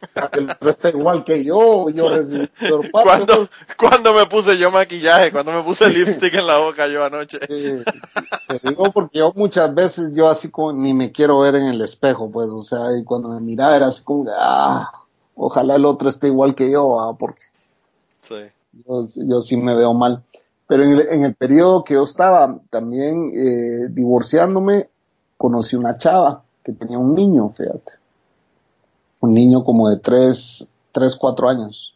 o sea, el otro está igual que yo, yo recibí ¿Cuándo, cuando me puse yo maquillaje? cuando me puse lipstick en la boca yo anoche? Te digo porque yo muchas veces yo así como ni me quiero ver en el espejo, pues, o sea, y cuando me miraba era así como, ah, ojalá el otro esté igual que yo, ah, porque Sí. yo, yo sí me veo mal. Pero en el, en el periodo que yo estaba también eh, divorciándome, conocí una chava que tenía un niño, fíjate. Un niño como de tres, tres, cuatro años.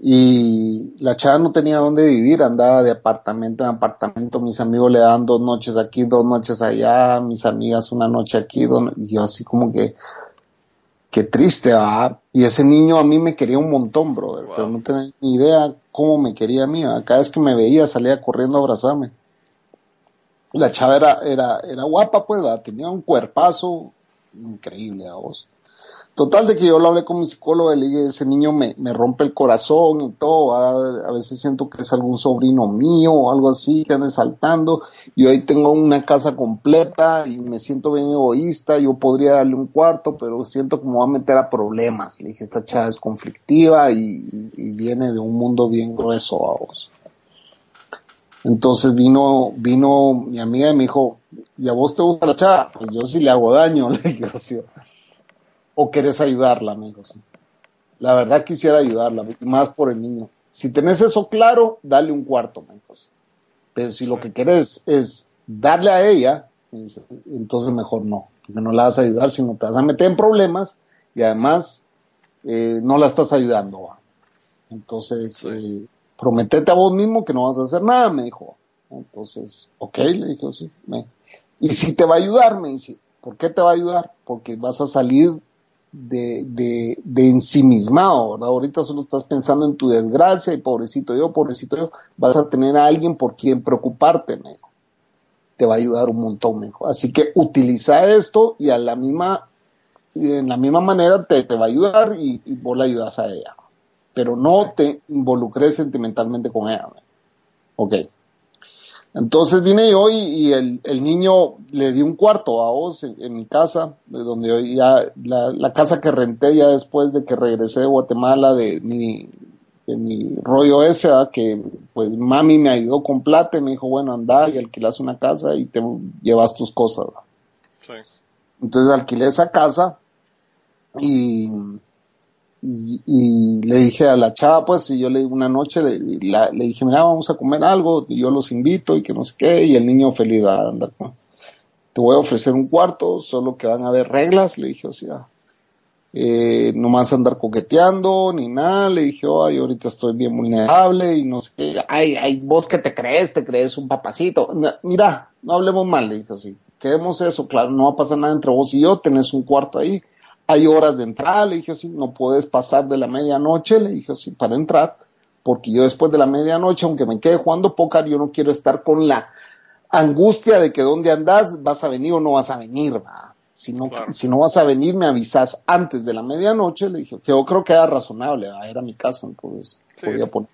Y la chava no tenía dónde vivir, andaba de apartamento en apartamento, mis amigos le daban dos noches aquí, dos noches allá, mis amigas una noche aquí, dos y yo así como que, qué triste, ¿verdad? Y ese niño a mí me quería un montón, brother, Wow. pero no tenía ni idea cómo me quería a mí, ¿verdad? Cada vez que me veía salía corriendo a abrazarme. La chava era, era, era guapa, pues, ¿verdad? tenía un cuerpazo increíble a vos. Total de que yo lo hablé con mi psicólogo y le dije, ese niño me, me rompe el corazón y todo, a veces siento que es algún sobrino mío o algo así que ande saltando, yo ahí tengo una casa completa y me siento bien egoísta, yo podría darle un cuarto, pero siento me va a meter a problemas. Le dije, esta chava es conflictiva y, viene de un mundo bien grueso a vos. Entonces vino, vino mi amiga y me dijo, ¿y a vos te gusta la chava? Pues yo sí le hago daño, le "Sí". O querés ayudarla, "Sí". La verdad quisiera ayudarla, más por el niño. Si tenés eso claro, dale un cuarto. "Sí". Pero si lo que querés es darle a ella, entonces mejor no, porque no la vas a ayudar, sino te vas a meter en problemas y además eh, no la estás ayudando. ¿va? Entonces, Sí. eh, prometete a vos mismo que no vas a hacer nada, me dijo. Entonces, ok, le dije, sí. Me- y si te va a ayudar, me dice, ¿por qué te va a ayudar? Porque vas a salir de, de, de ensimismado, ¿verdad? Ahorita solo estás pensando en tu desgracia y pobrecito yo, pobrecito yo, vas a tener a alguien por quien preocuparte, me dijo. Te va a ayudar un montón, me dijo. Así que utiliza esto y a la misma, y en la misma manera te, te va a ayudar y, y vos la ayudas a ella. Pero no te involucres sentimentalmente con ella. me dijo. Ok. Entonces vine yo y, y el, el niño le di un cuarto a vos en, en mi casa, de donde yo ya, la, la casa que renté ya después de que regresé de Guatemala de mi, de mi rollo ese, ¿verdad? que pues mami me ayudó con plata y me dijo, bueno, anda y alquilas una casa y te llevas tus cosas. Entonces alquilé esa casa y, y, le dije a la chava, pues, y yo le una noche le, dije, mira, vamos a comer algo, yo los invito y que no sé qué, y el niño feliz va a andar con- Te voy a ofrecer un cuarto, solo que van a haber reglas, le dije, o sea, eh, no más andar coqueteando ni nada, le dije, ay, ahorita estoy bien vulnerable y no sé qué, ay, ay, vos que te crees, te crees un papacito, mira, no hablemos mal, le dije así, quedemos eso, claro, no va a pasar nada entre vos y yo, tenés un cuarto ahí, hay horas de entrada, le dije así, no puedes pasar de la medianoche, le dije así, para entrar, porque yo después de la medianoche, aunque me quede jugando póker, yo no quiero estar con la angustia de que dónde andas, vas a venir o no vas a venir, ¿va? Si no, si no vas a venir, me avisas antes de la medianoche, le dije, que yo creo que era razonable, era mi casa, entonces podía poner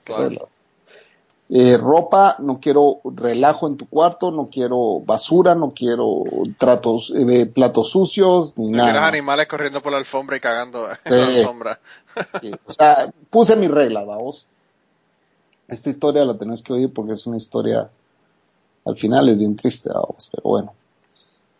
eh, ropa, no quiero relajo en tu cuarto, no quiero basura, no quiero tratos, eh, platos sucios, ni no nada. animales corriendo por la alfombra y cagando en la alfombra. O sea, puse mi regla, vamos. Esta historia la tenés que oír porque es una historia, al final es bien triste, vamos, pero bueno.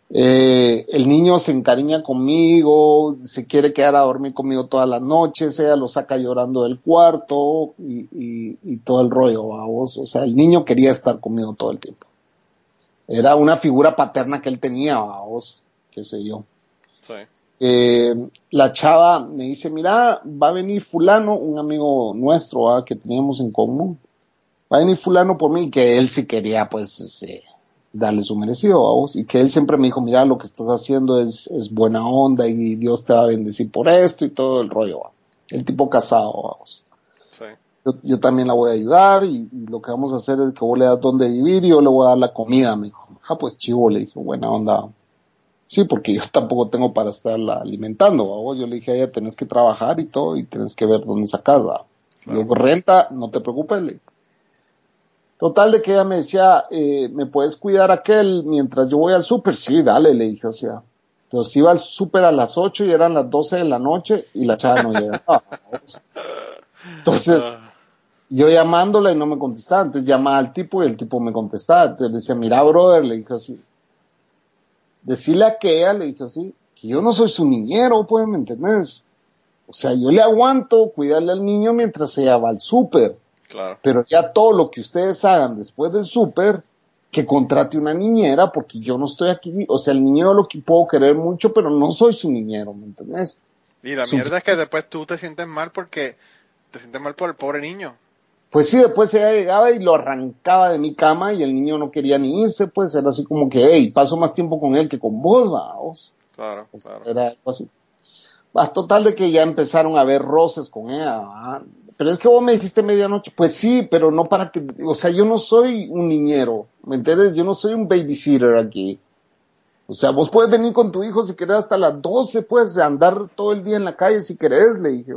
Eh, el niño se encariña conmigo, se quiere quedar a dormir conmigo todas las noches, ella lo saca llorando del cuarto y, y, todo el rollo, vamos. O sea, el niño quería estar conmigo todo el tiempo. Era una figura paterna que él tenía, vamos, qué sé yo. Eh, la chava me dice, mira, va a venir fulano, un amigo nuestro que teníamos en común. Va a venir fulano por mí, que él sí quería, pues, eh, darle su merecido a vos. Y que él siempre me dijo, mira, lo que estás haciendo es, es buena onda y Dios te va a bendecir por esto y todo el rollo. El tipo casado, vamos. Yo, también la voy a ayudar y, lo que vamos a hacer es que vos le das donde vivir y yo le voy a dar la comida. Me dijo, ah, pues chivo, le dije, buena onda. Sí, porque yo tampoco tengo para estarla alimentando. vos Yo le dije a ella, tenés que trabajar y todo y tenés que ver dónde sacas. Luego renta, no te preocupes, le Total de que ella me decía, eh, ¿me puedes cuidar aquel mientras yo voy al súper? Sí, dale, le dije, o sea. Pero si iba al súper a las 8 y eran las 12 de la noche y la chava no llegaba. Entonces, yo llamándola y no me contestaba. Entonces llamaba al tipo y el tipo me contestaba. Entonces le decía, mira, brother, le dije así. Decirle a que ella, le dije así, que yo no soy su niñero, pues, ¿me entendés? O sea, yo le aguanto cuidarle al niño mientras ella va al súper pero ya todo lo que ustedes hagan después del súper, que contrate una niñera, porque yo no estoy aquí, o sea, el niño lo que puedo querer mucho, pero no soy su niñero, ¿me entiendes? Y la mierda es que después tú te sientes mal porque te sientes mal por el pobre niño. Pues sí, después ella llegaba y lo arrancaba de mi cama y el niño no quería ni irse, pues era así como que, hey, paso más tiempo con él que con vos, vamos. Claro, claro. Era algo así. Total de que ya empezaron a haber roces con ella, pero es que vos me dijiste medianoche. Pues sí, pero no para que, o sea, yo no soy un niñero, ¿me entiendes? Yo no soy un babysitter aquí. O sea, vos puedes venir con tu hijo si querés hasta las 12, puedes andar todo el día en la calle si querés, le dije.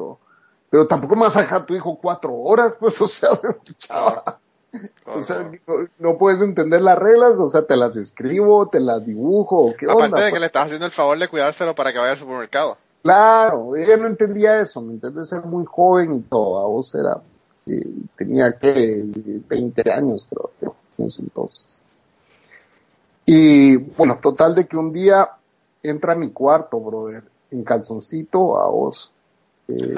Pero tampoco me vas a dejar a tu hijo cuatro horas, pues, o sea, chava. O sea, no, puedes entender las reglas, o sea, te las escribo, te las dibujo, ¿qué Aparte de que pues? le estás haciendo el favor de cuidárselo para que vaya al supermercado. Claro, ella no entendía eso, ¿me entiendes? Era muy joven y todo, a vos era, tenía que 20 años creo que en ese entonces. Y bueno, total de que un día entra a mi cuarto, brother, en calzoncito a vos, eh,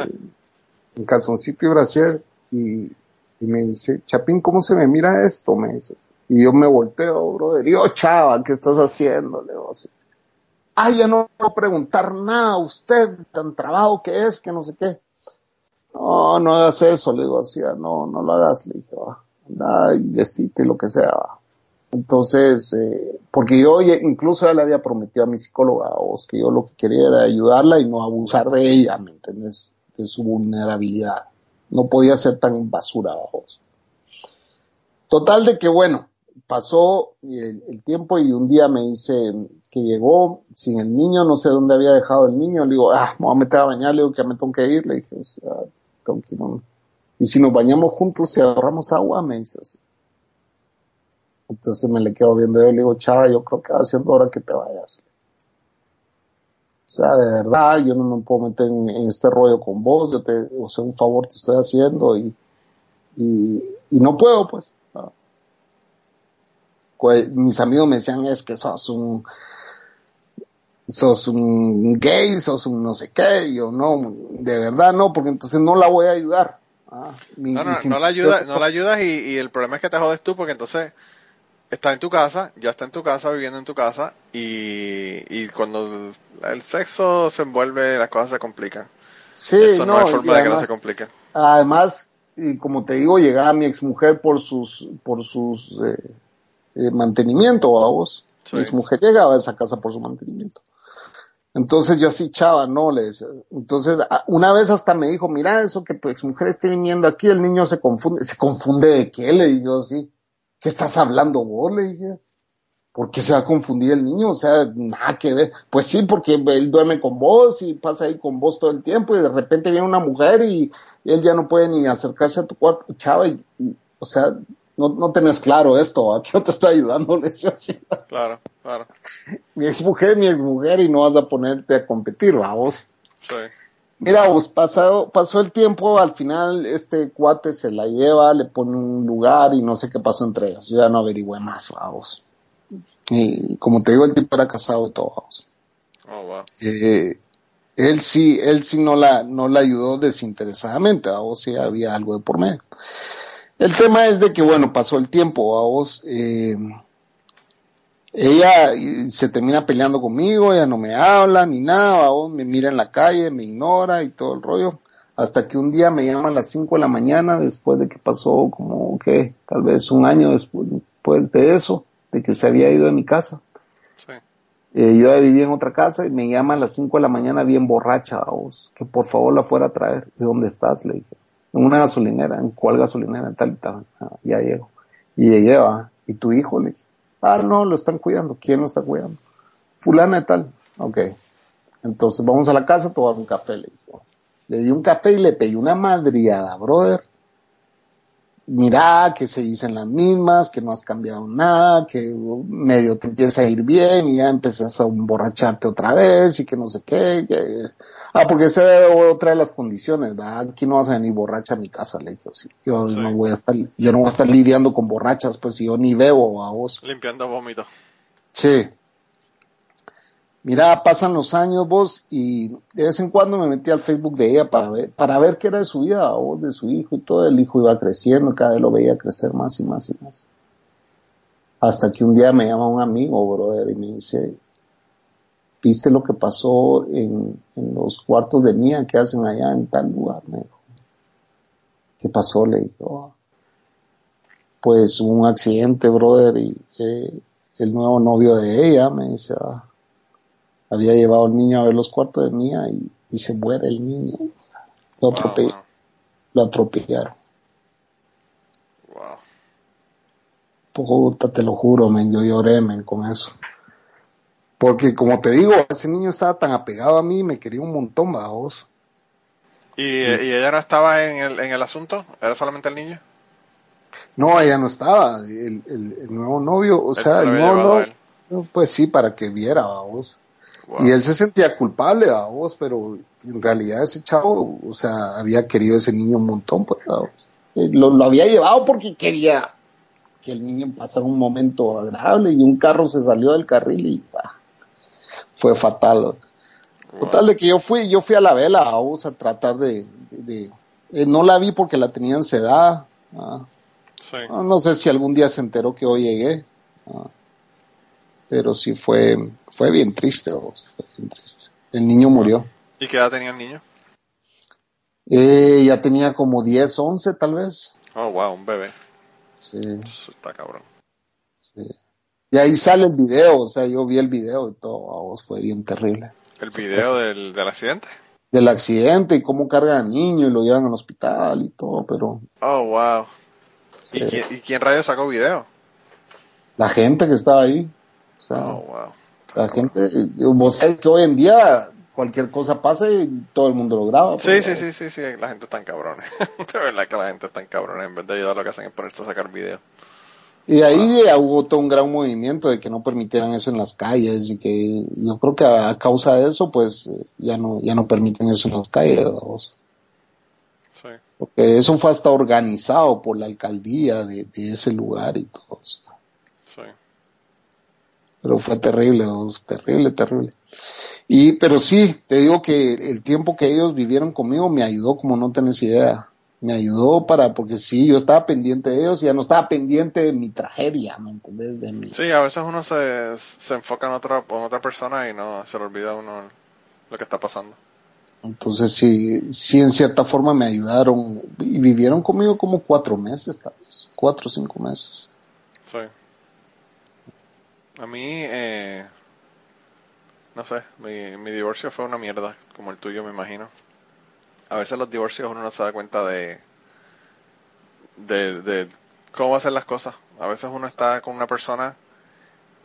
en calzoncito y brasier, y, me dice, Chapín, ¿cómo se me mira esto? Me dice. Y yo me volteo, brother, y yo, chava, ¿qué estás haciendo? Le digo ay, ya no puedo preguntar nada a usted, tan trabajo que es, que no sé qué. No, no hagas eso, le digo así, no, no lo hagas, le dije, va, anda y vestite, lo que sea, Entonces, eh, porque yo incluso ya le había prometido a mi psicóloga, vos, que yo lo que quería era ayudarla y no abusar de ella, ¿me entiendes? De su vulnerabilidad. No podía ser tan basura, vos. Total de que bueno, pasó el, tiempo y un día me dice, que llegó sin el niño, no sé dónde había dejado el niño, le digo, ah, me voy a meter a bañar, le digo que me tengo que ir, le dije, o sea, tengo que ir, Y si nos bañamos juntos y ahorramos agua, me dice así. Entonces me le quedo viendo yo, le digo, chava, yo creo que va siendo hora que te vayas. O sea, de verdad, yo no me puedo meter en, este rollo con vos, yo te, o sea, un favor te estoy haciendo y, y no puedo, pues. Mis amigos me decían, es que sos un, sos un gay, sos un no sé qué, yo no, de verdad no, porque entonces no la voy a ayudar. Ah, no, no, no la ayudas, no la ayudas y, el problema es que te jodes tú porque entonces está en tu casa, ya está en tu casa, viviendo en tu casa y, y cuando el sexo se envuelve las cosas se complican. Sí, Eso no, hay forma de que no se complique. Además, y como te digo, llegaba mi exmujer por sus, por sus eh, eh mantenimiento, a vos. Mi exmujer llegaba a esa casa por su mantenimiento. Entonces yo así, chava, no, le decía. Entonces, una vez hasta me dijo, mira, eso que tu exmujer esté viniendo aquí, el niño se confunde. ¿Se confunde de qué? Le dije yo así. ¿Qué estás hablando vos? Le dije. ¿Por qué se va a confundir el niño? O sea, nada que ver. Pues sí, porque él duerme con vos y pasa ahí con vos todo el tiempo y de repente viene una mujer y, él ya no puede ni acercarse a tu cuarto. Chava, y, o sea, no, no tenés claro esto, ¿a qué te estoy ayudando? Le decía así. Claro, claro. Mi ex mujer, mi ex mujer y no vas a ponerte a competir, vos. Sí. Mira, vos pasado, pasó el tiempo, al final este cuate se la lleva, le pone un lugar y no sé qué pasó entre ellos. Yo ya no averigüé más, vamos. Y como te digo, el tipo era casado y todo, vamos. Oh, wow. Eh, él sí, él sí no la, no la ayudó desinteresadamente, vamos, sí había algo de por medio. El tema es de que, bueno, pasó el tiempo, vamos, eh, ella se termina peleando conmigo, ella no me habla ni nada, vamos, me mira en la calle, me ignora y todo el rollo, hasta que un día me llama a las 5 de la mañana, después de que pasó como, que tal vez un año después, de eso, de que se había ido de mi casa. Sí. Eh, yo vivía en otra casa y me llama a las 5 de la mañana bien borracha, vos, que por favor la fuera a traer. ¿Y dónde estás? Le dije en una gasolinera, ¿en cuál gasolinera? Tal y tal. Ah, ya llego. Y llegué, va. ¿Y tu hijo? Le dije, ah, no, lo están cuidando. ¿Quién lo está cuidando? Fulana y tal. Ok. Entonces vamos a la casa tomar un café, le dijo. Le di un café y le pedí una madriada, brother. Mira, que se dicen las mismas, que no has cambiado nada, que medio te empieza a ir bien y ya empezás a emborracharte otra vez y que no sé qué, que Ah, porque esa es otra de las condiciones, ¿verdad? Aquí no vas a venir borracha a mi casa, le dije, sí. Yo no voy a estar, yo no voy a estar lidiando con borrachas, pues si yo ni bebo a vos. Limpiando vómito. Sí. Mira, pasan los años vos y de vez en cuando me metí al Facebook de ella para ver, para ver qué era de su vida, vos, de su hijo y todo. El hijo iba creciendo, cada vez lo veía crecer más y más y más. Hasta que un día me llama un amigo, brother, y me dice, ¿Viste lo que pasó en, los cuartos de mía que hacen allá en tal lugar? Me dijo. ¿Qué pasó? Le dijo. Pues un accidente, brother, y eh, el nuevo novio de ella me dice, ah, había llevado al niño a ver los cuartos de mía y, se muere el niño. Lo, lo atropellaron. Wow. Puta, te lo juro, men, yo lloré, men, con eso. Porque como te digo, ese niño estaba tan apegado a mí, me quería un montón, vos. ¿Y, ¿Y, ella no estaba en el, en el asunto? ¿Era solamente el niño? No, ella no estaba. El, el, nuevo novio, o sea, el nuevo novio, pues sí, para que viera, vos. Y él se sentía culpable, vos, pero en realidad ese chavo, o sea, había querido ese niño un montón, pues, lo, lo había llevado porque quería que el niño pasara un momento agradable y un carro se salió del carril y bah, fue fatal. Total de que yo fui, yo fui a la vela a a tratar de, eh, no la vi porque la tenían sedada. Ah. No, sé si algún día se enteró que hoy llegué. Ah. Pero sí fue, fue bien triste, El niño murió. ¿Y qué edad tenía el niño? Eh, ya tenía como 10, 11 tal vez. Oh, wow, un bebé. Sí. está cabrón. Sí. Y ahí sale el video, o sea, yo vi el video y todo, fue bien terrible. ¿El video del, del accidente? Del accidente y cómo cargan al niño y lo llevan al hospital y todo, pero... Oh, wow. ¿Y, quién, ¿Y quién radio sacó video? La gente que estaba ahí. O oh, wow. La gente, vos sabés que hoy en día cualquier cosa pasa y todo el mundo lo graba. Sí, sí, sí, sí, sí, la gente está en cabrones. de verdad que la gente está en cabrones. En vez de ayudar lo que hacen es ponerse a sacar video. Y ahí hubo todo un gran movimiento de que no permitieran eso en las calles y que yo creo que a, causa de eso pues ya no ya no permiten eso en las calles. Sí. Porque eso fue hasta organizado por la alcaldía de, ese lugar y todo. Sí. Pero fue terrible, terrible, terrible. Y pero sí, te digo que el tiempo que ellos vivieron conmigo me ayudó como no tenés idea me ayudó para, porque sí, yo estaba pendiente de ellos y ya no estaba pendiente de mi tragedia, ¿me entendés? De mi... Sí, a veces uno se, se enfoca en otra, en otra persona y no se le olvida uno lo que está pasando. Entonces sí, sí en cierta forma me ayudaron y vivieron conmigo como cuatro meses, tal vez, cuatro o cinco meses. Sí. A mí, eh, no sé, mi, mi divorcio fue una mierda, como el tuyo me imagino. A veces los divorcios uno no se da cuenta de, de, de cómo hacer las cosas. A veces uno está con una persona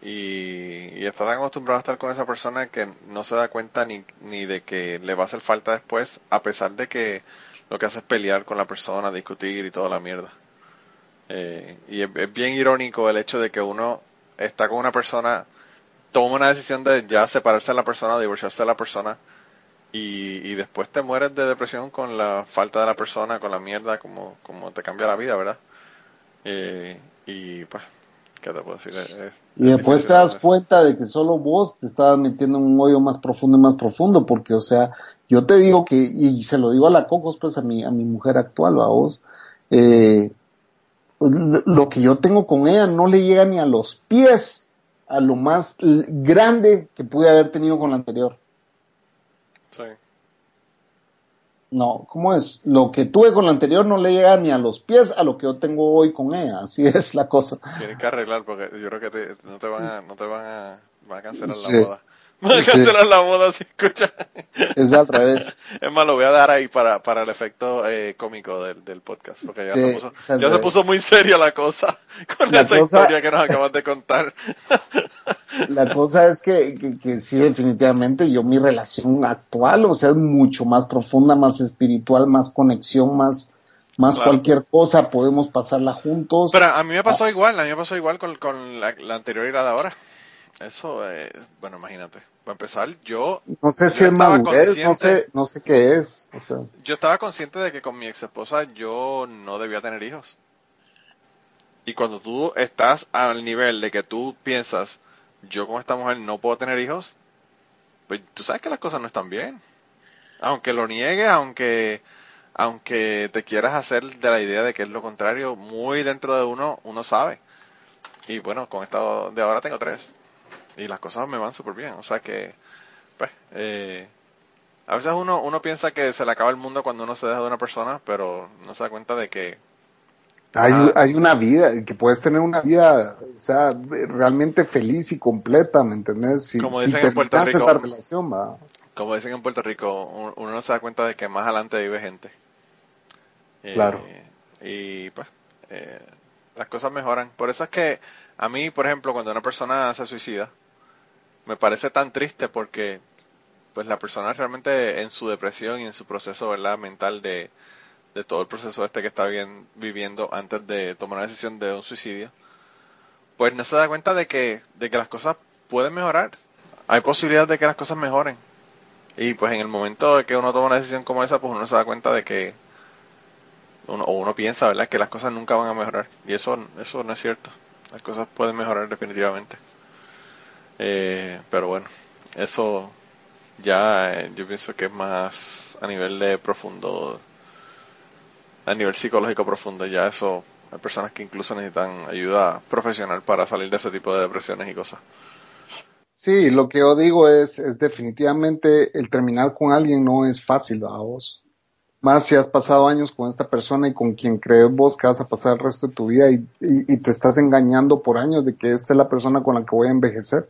y, y, está tan acostumbrado a estar con esa persona que no se da cuenta ni, ni de que le va a hacer falta después, a pesar de que lo que hace es pelear con la persona, discutir y toda la mierda. Eh, y es, es, bien irónico el hecho de que uno está con una persona, toma una decisión de ya separarse de la persona, divorciarse de la persona, y, y después te mueres de depresión con la falta de la persona, con la mierda, como, como te cambia la vida, ¿verdad? Eh, y pues, ¿qué te puedo decir? Es, y después te das cuenta de que solo vos te estabas metiendo en un hoyo más profundo y más profundo, porque, o sea, yo te digo que, y se lo digo a la Cocos, pues a mi, a mi mujer actual, a vos, eh, lo que yo tengo con ella no le llega ni a los pies a lo más grande que pude haber tenido con la anterior. Sí. No, ¿cómo es? Lo que tuve con la anterior no le llega ni a los pies a lo que yo tengo hoy con ella. Así es la cosa. Tienes que arreglar porque yo creo que te, no te van a, no te van a, van a cancelar sí. la boda. Van a cancelar sí. la boda si escucha. Es al revés. Es más, lo voy a dar ahí para, para el efecto eh, cómico del, del podcast, porque ya, sí, se, puso, ya se puso muy seria la cosa con la esa cosa, historia que nos acabas de contar. La cosa es que, que, que, sí, definitivamente, yo mi relación actual, o sea, es mucho más profunda, más espiritual, más conexión, más, más claro. cualquier cosa, podemos pasarla juntos. Pero a mí me pasó ah. igual, a mí me pasó igual con, con la, la anterior y la de ahora. Eso, eh, bueno, imagínate. Para empezar, yo. No sé si es madurez, no sé, no sé qué es. O sea. Yo estaba consciente de que con mi ex esposa yo no debía tener hijos. Y cuando tú estás al nivel de que tú piensas, yo con esta mujer no puedo tener hijos, pues tú sabes que las cosas no están bien. Aunque lo niegues, aunque, aunque te quieras hacer de la idea de que es lo contrario, muy dentro de uno, uno sabe. Y bueno, con esta de ahora tengo tres y las cosas me van súper bien. O sea que, pues, eh, a veces uno, uno piensa que se le acaba el mundo cuando uno se deja de una persona, pero no se da cuenta de que... Hay, ah, hay una vida, que puedes tener una vida, o sea, realmente feliz y completa, ¿me entendés? Si, como dicen si en Puerto Rico, esa relación, va. Como dicen en Puerto Rico, uno no se da cuenta de que más adelante vive gente. Claro. Eh, y pues, eh, las cosas mejoran. Por eso es que a mí, por ejemplo, cuando una persona se suicida, me parece tan triste porque pues la persona realmente en su depresión y en su proceso verdad mental de, de todo el proceso este que está bien, viviendo antes de tomar una decisión de un suicidio pues no se da cuenta de que de que las cosas pueden mejorar. Hay posibilidad de que las cosas mejoren. Y pues en el momento de que uno toma una decisión como esa pues uno se da cuenta de que uno, o uno piensa verdad que las cosas nunca van a mejorar. Y eso eso no es cierto. Las cosas pueden mejorar definitivamente eh, pero bueno, eso ya eh, yo pienso que es más a nivel de profundo, a nivel psicológico profundo, ya eso, hay personas que incluso necesitan ayuda profesional para salir de ese tipo de depresiones y cosas. Sí, lo que yo digo es, es definitivamente el terminar con alguien no es fácil a vos. Más si has pasado años con esta persona y con quien crees vos que vas a pasar el resto de tu vida y, y, te estás engañando por años de que esta es la persona con la que voy a envejecer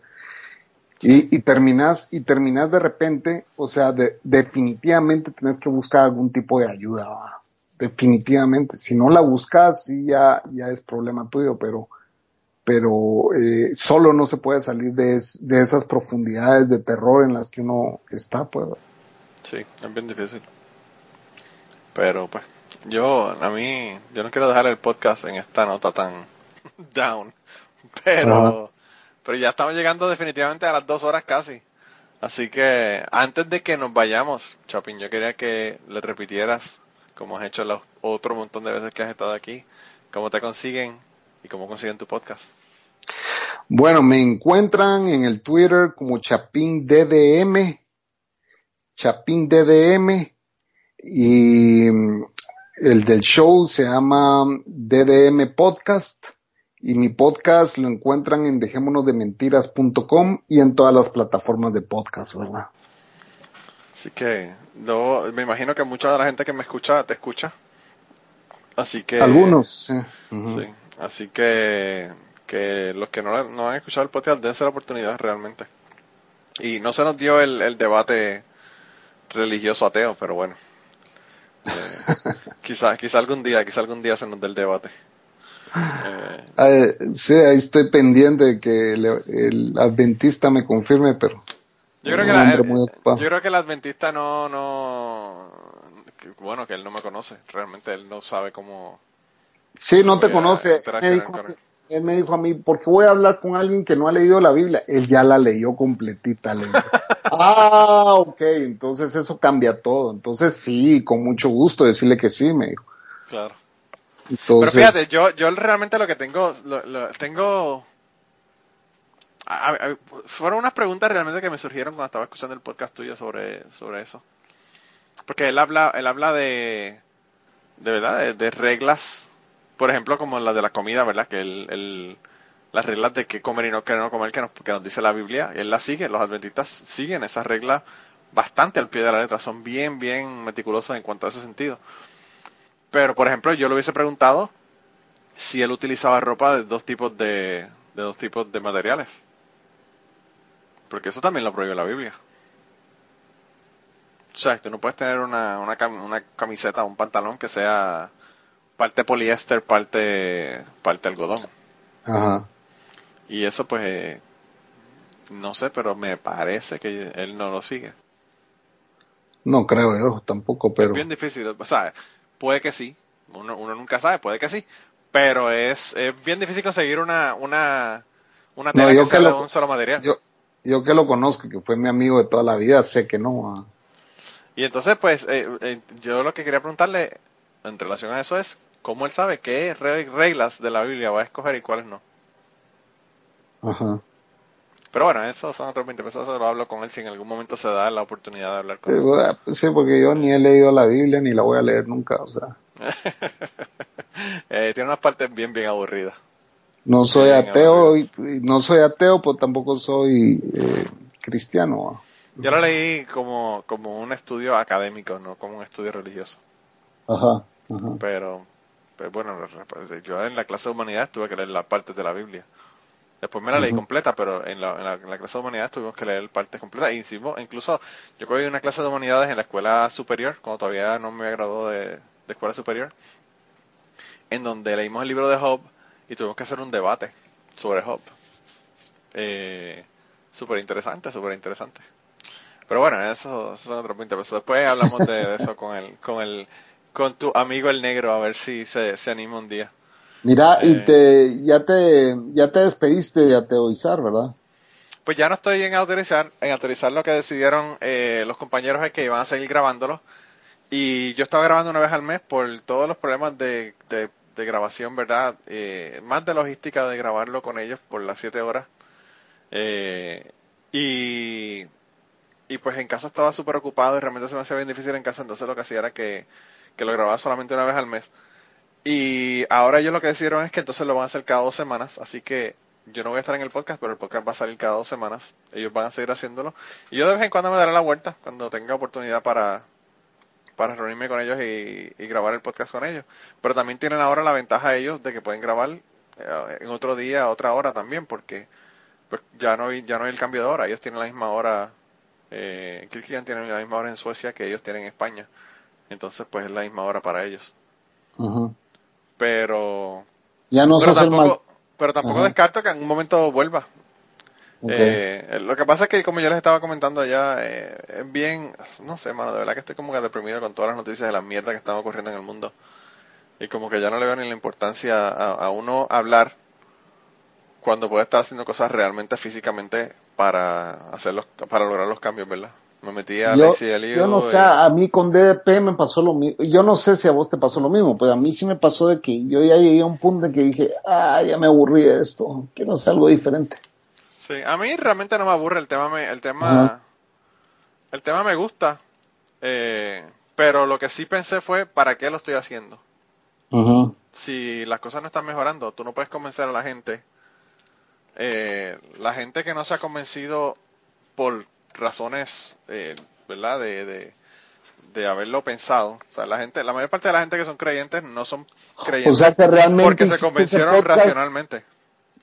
y, y terminas, y terminas de repente, o sea, de, definitivamente tienes que buscar algún tipo de ayuda, ¿va? definitivamente. Si no la buscas, sí ya, ya es problema tuyo, pero, pero eh, solo no se puede salir de, es, de esas profundidades de terror en las que uno está, pues. Sí, es bien difícil. Pero pues, yo, a mí, yo no quiero dejar el podcast en esta nota tan down, pero... Pero ya estamos llegando definitivamente a las dos horas casi. Así que antes de que nos vayamos, Chopin, yo quería que le repitieras, como has hecho los otro montón de veces que has estado aquí, cómo te consiguen y cómo consiguen tu podcast. Bueno, me encuentran en el Twitter como Chapín DDM, Chapín DDM, y el del show se llama DDM Podcast y mi podcast lo encuentran en dejémonosdementiras.com y en todas las plataformas de podcast, ¿verdad? Así que no, me imagino que mucha de la gente que me escucha te escucha. Así que algunos, sí. Sí. Así que que los que no, no han escuchado el podcast dense la oportunidad realmente. Y no se nos dio el, el debate religioso ateo, pero bueno. Eh, quizá, quizá algún día, quizá algún día se nos dé el debate. Eh, eh, sí, ahí estoy pendiente de que el, el adventista me confirme, pero yo creo, que la, el, yo creo que el adventista no, no, bueno, que él no me conoce, realmente él no sabe cómo. Sí, no te conoce. Él me, dijo, a mí, ¿por qué voy a hablar con alguien que no ha leído la Biblia? Él ya la leyó completita. Le ah, ok, entonces eso cambia todo. Entonces sí, con mucho gusto decirle que sí, me dijo. Claro. Pero fíjate, yo, yo realmente lo que tengo, lo, tengo, fueron unas preguntas realmente que me surgieron cuando estaba escuchando el podcast tuyo sobre, sobre eso. Porque él habla, él habla de, de verdad, de, reglas, por ejemplo, como las de la comida, ¿verdad? Que el, las reglas de qué comer y no qué no comer que nos, que nos dice la Biblia, él las sigue, los adventistas siguen esas reglas bastante al pie de la letra, son bien, bien meticulosos en cuanto a ese sentido. Pero, por ejemplo, yo le hubiese preguntado si él utilizaba ropa de dos tipos de, de dos tipos de materiales. Porque eso también lo prohíbe la Biblia. O sea, tú no puedes tener una, una, una camiseta o un pantalón que sea parte poliéster, parte, parte algodón. Ajá. Y eso pues, eh, no sé, pero me parece que él no lo sigue. No creo yo tampoco, pero... Es bien difícil, o sea, puede que sí, uno, uno nunca sabe, puede que sí, pero es, es bien difícil conseguir una, una, una tela que sea de un solo material. Yo, yo que lo conozco, que fue mi amigo de toda la vida, sé que no. Ah. Y entonces, pues, eh, eh, yo lo que quería preguntarle en relación a eso es, ¿cómo él sabe qué reglas de la Biblia va a escoger y cuáles no? Ajá. Pero bueno, eso son otros 20 pesos, eso lo hablo con él si en algún momento se da la oportunidad de hablar con él. Sí, porque yo ni he leído la Biblia ni la voy a leer nunca, o sea. eh, tiene unas partes bien, bien aburridas. No soy ateo, y, no soy ateo, pues tampoco soy eh, cristiano. Yo lo leí como, como un estudio académico, no como un estudio religioso. Ajá, Pero, pues bueno, yo en la clase de humanidades tuve que leer la parte de la Biblia. Después me la leí completa, pero en la, en, la, clase de humanidades tuvimos que leer partes completas. E incluso yo cogí una clase de humanidades en la escuela superior, cuando todavía no me graduó de, de escuela superior, en donde leímos el libro de Job y tuvimos que hacer un debate sobre Job. Eh, súper interesante, súper interesante. Pero bueno, eso, son otros 20 pesos. Después hablamos de, eso con el, con el, con tu amigo el negro, a ver si se, se anima un día. Mira, y eh, te, ya te, ya te despediste de ateoizar, ¿verdad? Pues ya no estoy en autorizar, en autorizar lo que decidieron eh, los compañeros es que iban a seguir grabándolo. Y yo estaba grabando una vez al mes por todos los problemas de, de, grabación, ¿verdad? Eh, más de logística de grabarlo con ellos por las 7 horas. y y pues en casa estaba súper ocupado y realmente se me hacía bien difícil en casa, entonces lo que hacía era que, lo grababa solamente una vez al mes. Y ahora ellos lo que decidieron es que entonces lo van a hacer cada dos semanas, así que yo no voy a estar en el podcast, pero el podcast va a salir cada dos semanas. Ellos van a seguir haciéndolo. Y yo de vez en cuando me daré la vuelta, cuando tenga oportunidad para, para reunirme con ellos y, grabar el podcast con ellos. Pero también tienen ahora la ventaja ellos de que pueden grabar eh, en otro día, otra hora también, porque pues ya no hay, ya no hay el cambio de hora, ellos tienen la misma hora eh, tiene la misma hora en Suecia que ellos tienen en España. Entonces, pues es la misma hora para ellos. Pero. Ya no pero tampoco, pero tampoco descarto que en un momento vuelva. Eh, lo que pasa es que, como yo les estaba comentando allá, eh, es bien. No sé, mano, de verdad que estoy como que deprimido con todas las noticias de la mierda que están ocurriendo en el mundo. Y como que ya no le veo ni la importancia a, a uno hablar cuando puede estar haciendo cosas realmente físicamente para hacerlos, para lograr los cambios, ¿verdad? Me metí a yo, yo no sé, a mí con DDP me pasó lo mismo. Yo no sé si a vos te pasó lo mismo, pero a mí sí me pasó de que yo ya llegué a un punto en que dije, ah, ya me aburrí de esto, quiero hacer algo diferente. Sí, a mí realmente no me aburre el tema, el tema, el tema me gusta, eh, pero lo que sí pensé fue, ¿para qué lo estoy haciendo? Si las cosas no están mejorando, tú no puedes convencer a la gente eh, la gente que no se ha convencido por razones, eh, ¿verdad? De, de, haberlo pensado. O sea, la gente, la mayor parte de la gente que son creyentes no son creyentes porque se convencieron racionalmente.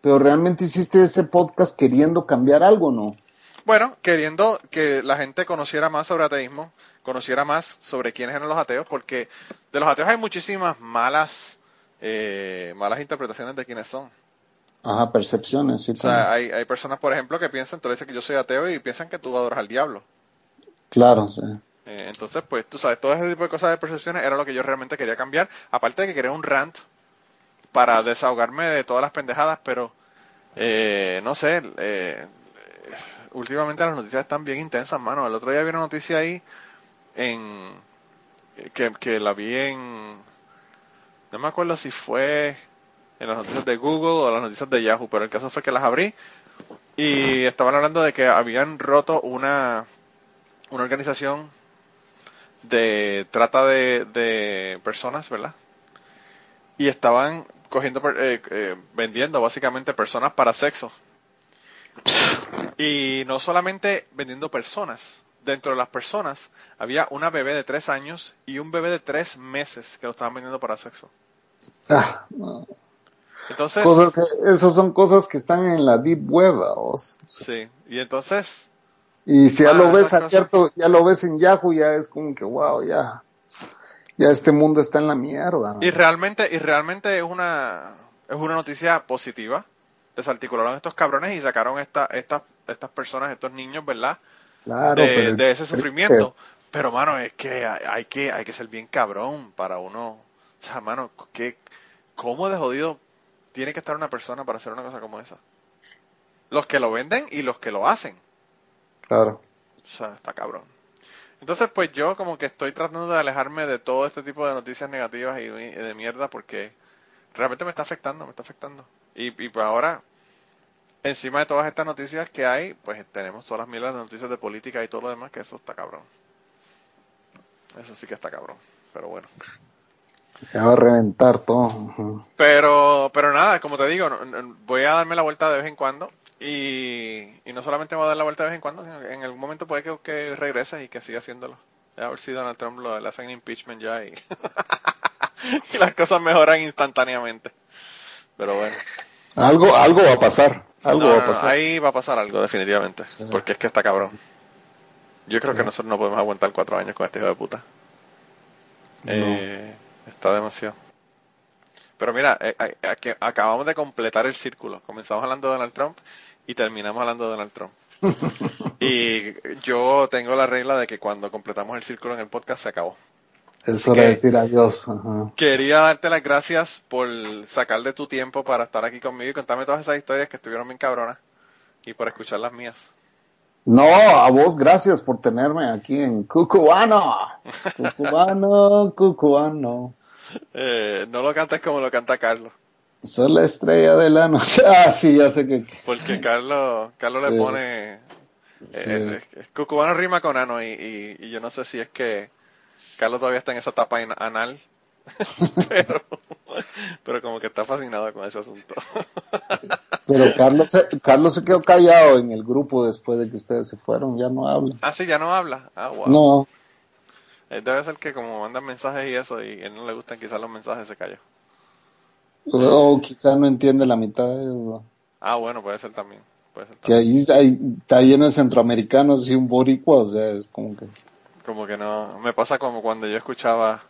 Pero realmente hiciste ese podcast queriendo cambiar algo, ¿no? Bueno, queriendo que la gente conociera más sobre ateísmo, conociera más sobre quiénes eran los ateos, porque de los ateos hay muchísimas malas, eh, malas interpretaciones de quiénes son. Ajá, percepciones, sí. O sea, hay, hay personas, por ejemplo, que piensan, tú le dices que yo soy ateo y piensan que tú adoras al diablo. Claro, sí. Eh, entonces, pues, tú sabes, todo ese tipo de cosas de percepciones era lo que yo realmente quería cambiar. Aparte de que quería un rant para desahogarme de todas las pendejadas, pero, eh, no sé, eh, últimamente las noticias están bien intensas, mano. El otro día vi una noticia ahí en que, que la vi en no me acuerdo si fue en las noticias de Google o las noticias de Yahoo, pero el caso fue que las abrí y estaban hablando de que habían roto una una organización de trata de, de personas, ¿verdad? Y estaban cogiendo, eh, eh, vendiendo básicamente personas para sexo. Y no solamente vendiendo personas, dentro de las personas había una bebé de tres años y un bebé de tres meses que lo estaban vendiendo para sexo. Ah. Entonces, Cosas que, esas son cosas que están en la deep web, vos. sí, y entonces, Y si ya Ah, lo ves esas cosas. abierto, ya lo ves en Yahoo, ya es como que wow, ya. Ya este mundo está en la mierda. y realmente, y realmente es una, es una noticia positiva. Desarticularon estos cabrones y sacaron esta, estas, estas personas, estos niños, ¿verdad? claro, de, pero- de ese sufrimiento. Pero, mano, es que hay, hay que hay que ser bien cabrón para uno. O sea, mano, ¿qué, ¿cómo de jodido tiene que estar una persona para hacer una cosa como esa? Los que lo venden y los que lo hacen. Claro. O sea, está cabrón. Entonces, pues yo como que estoy tratando de alejarme de todo este tipo de noticias negativas y de, mierda porque realmente me está afectando, me está afectando. Y, y pues ahora, encima de todas estas noticias que hay, pues tenemos todas las mierdas de noticias de política y todo lo demás, que eso está cabrón. Eso sí que está cabrón. Pero bueno. Ya va a reventar todo. Pero, pero nada, como te digo, no- no- voy a darme la vuelta de vez en cuando. Y, y no solamente voy a dar la vuelta de vez en cuando, sino que en algún momento puede que, que regrese y que siga haciéndolo. A ver si Donald Trump lo, le hacen impeachment ya y, y las cosas mejoran instantáneamente. Pero bueno, Algo, algo va a pasar. Algo No, va no, a no, pasar. ahí va a pasar algo definitivamente. Porque es que está cabrón. Yo creo que nosotros no podemos aguantar cuatro años con este hijo de puta. Eh, está demasiado. Pero mira, eh, eh, aquí- acabamos de completar el círculo. Comenzamos hablando de Donald Trump y terminamos hablando de Donald Trump. y yo tengo la regla de que cuando completamos el círculo en el podcast se acabó. Es hora que- de decir adiós. Ajá. Quería darte las gracias por sacar de tu tiempo para estar aquí conmigo y contarme todas esas historias que estuvieron bien cabronas y por escuchar las mías. No, a vos gracias por tenerme aquí en Cucubano. Cucubano, Cucubano. Eh, no lo cantes como lo canta Carlos. Soy la estrella de la noche. Ah, sí, ya sé que. Porque Carlos, Carlos le pone. Sí. Eh, eh, Cucubano rima con ano y, y, y yo no sé si es que Carlos todavía está en esa etapa anal. pero, pero como que está fascinado con ese asunto. Pero Carlos se, Carlos se quedó callado en el grupo después de que ustedes se fueron. Ya no habla. ah, sí, ya no habla. Ah, wow. No, Eh, Debe ser que como mandan mensajes y eso y a él no le gustan quizás los mensajes, se cayó. o quizá no entiende la mitad de. Ah, bueno, puede ser también. Puede ser Que ahí está lleno de centroamericanos y un boricua, o sea, es como que. Como que no. Me pasa como cuando yo escuchaba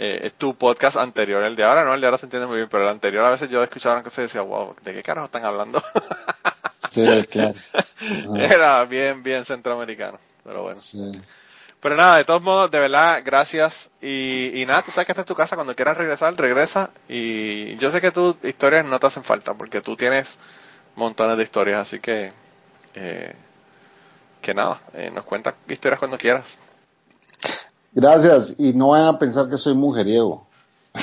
eh, tu podcast anterior, el de ahora no, el de ahora se entiende muy bien, pero el anterior a veces yo escuchaba cosas y decía, wow, ¿de qué carajo están hablando? Sí, claro. Era bien, bien centroamericano. Pero bueno. sí. Pero nada, de todos modos, de verdad, gracias. Y, y nada, tú sabes que esta es tu casa. Cuando quieras regresar, regresa. Y yo sé que tus historias no te hacen falta, porque tú tienes montones de historias. Así que, eh, que nada, eh, nos cuentas historias cuando quieras. Gracias, y no vayan a pensar que soy mujeriego.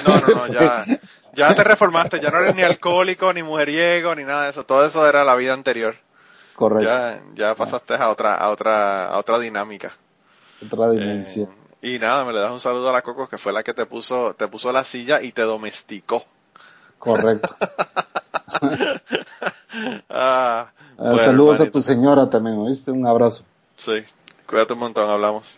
No, no, no, ya, ya te reformaste. Ya no eres ni alcohólico, ni mujeriego, ni nada de eso. Todo eso era la vida anterior. Correcto, Ya, ya pasaste a otra, a otra, a otra dinámica. otra dimensión. Eh, y nada, me le das un saludo a la Coco, que fue la que te puso, te puso la silla y te domesticó. Correcto. Ah, bueno, saludos a tu señora también, ¿oíste? Un abrazo. Sí, cuídate un montón, hablamos.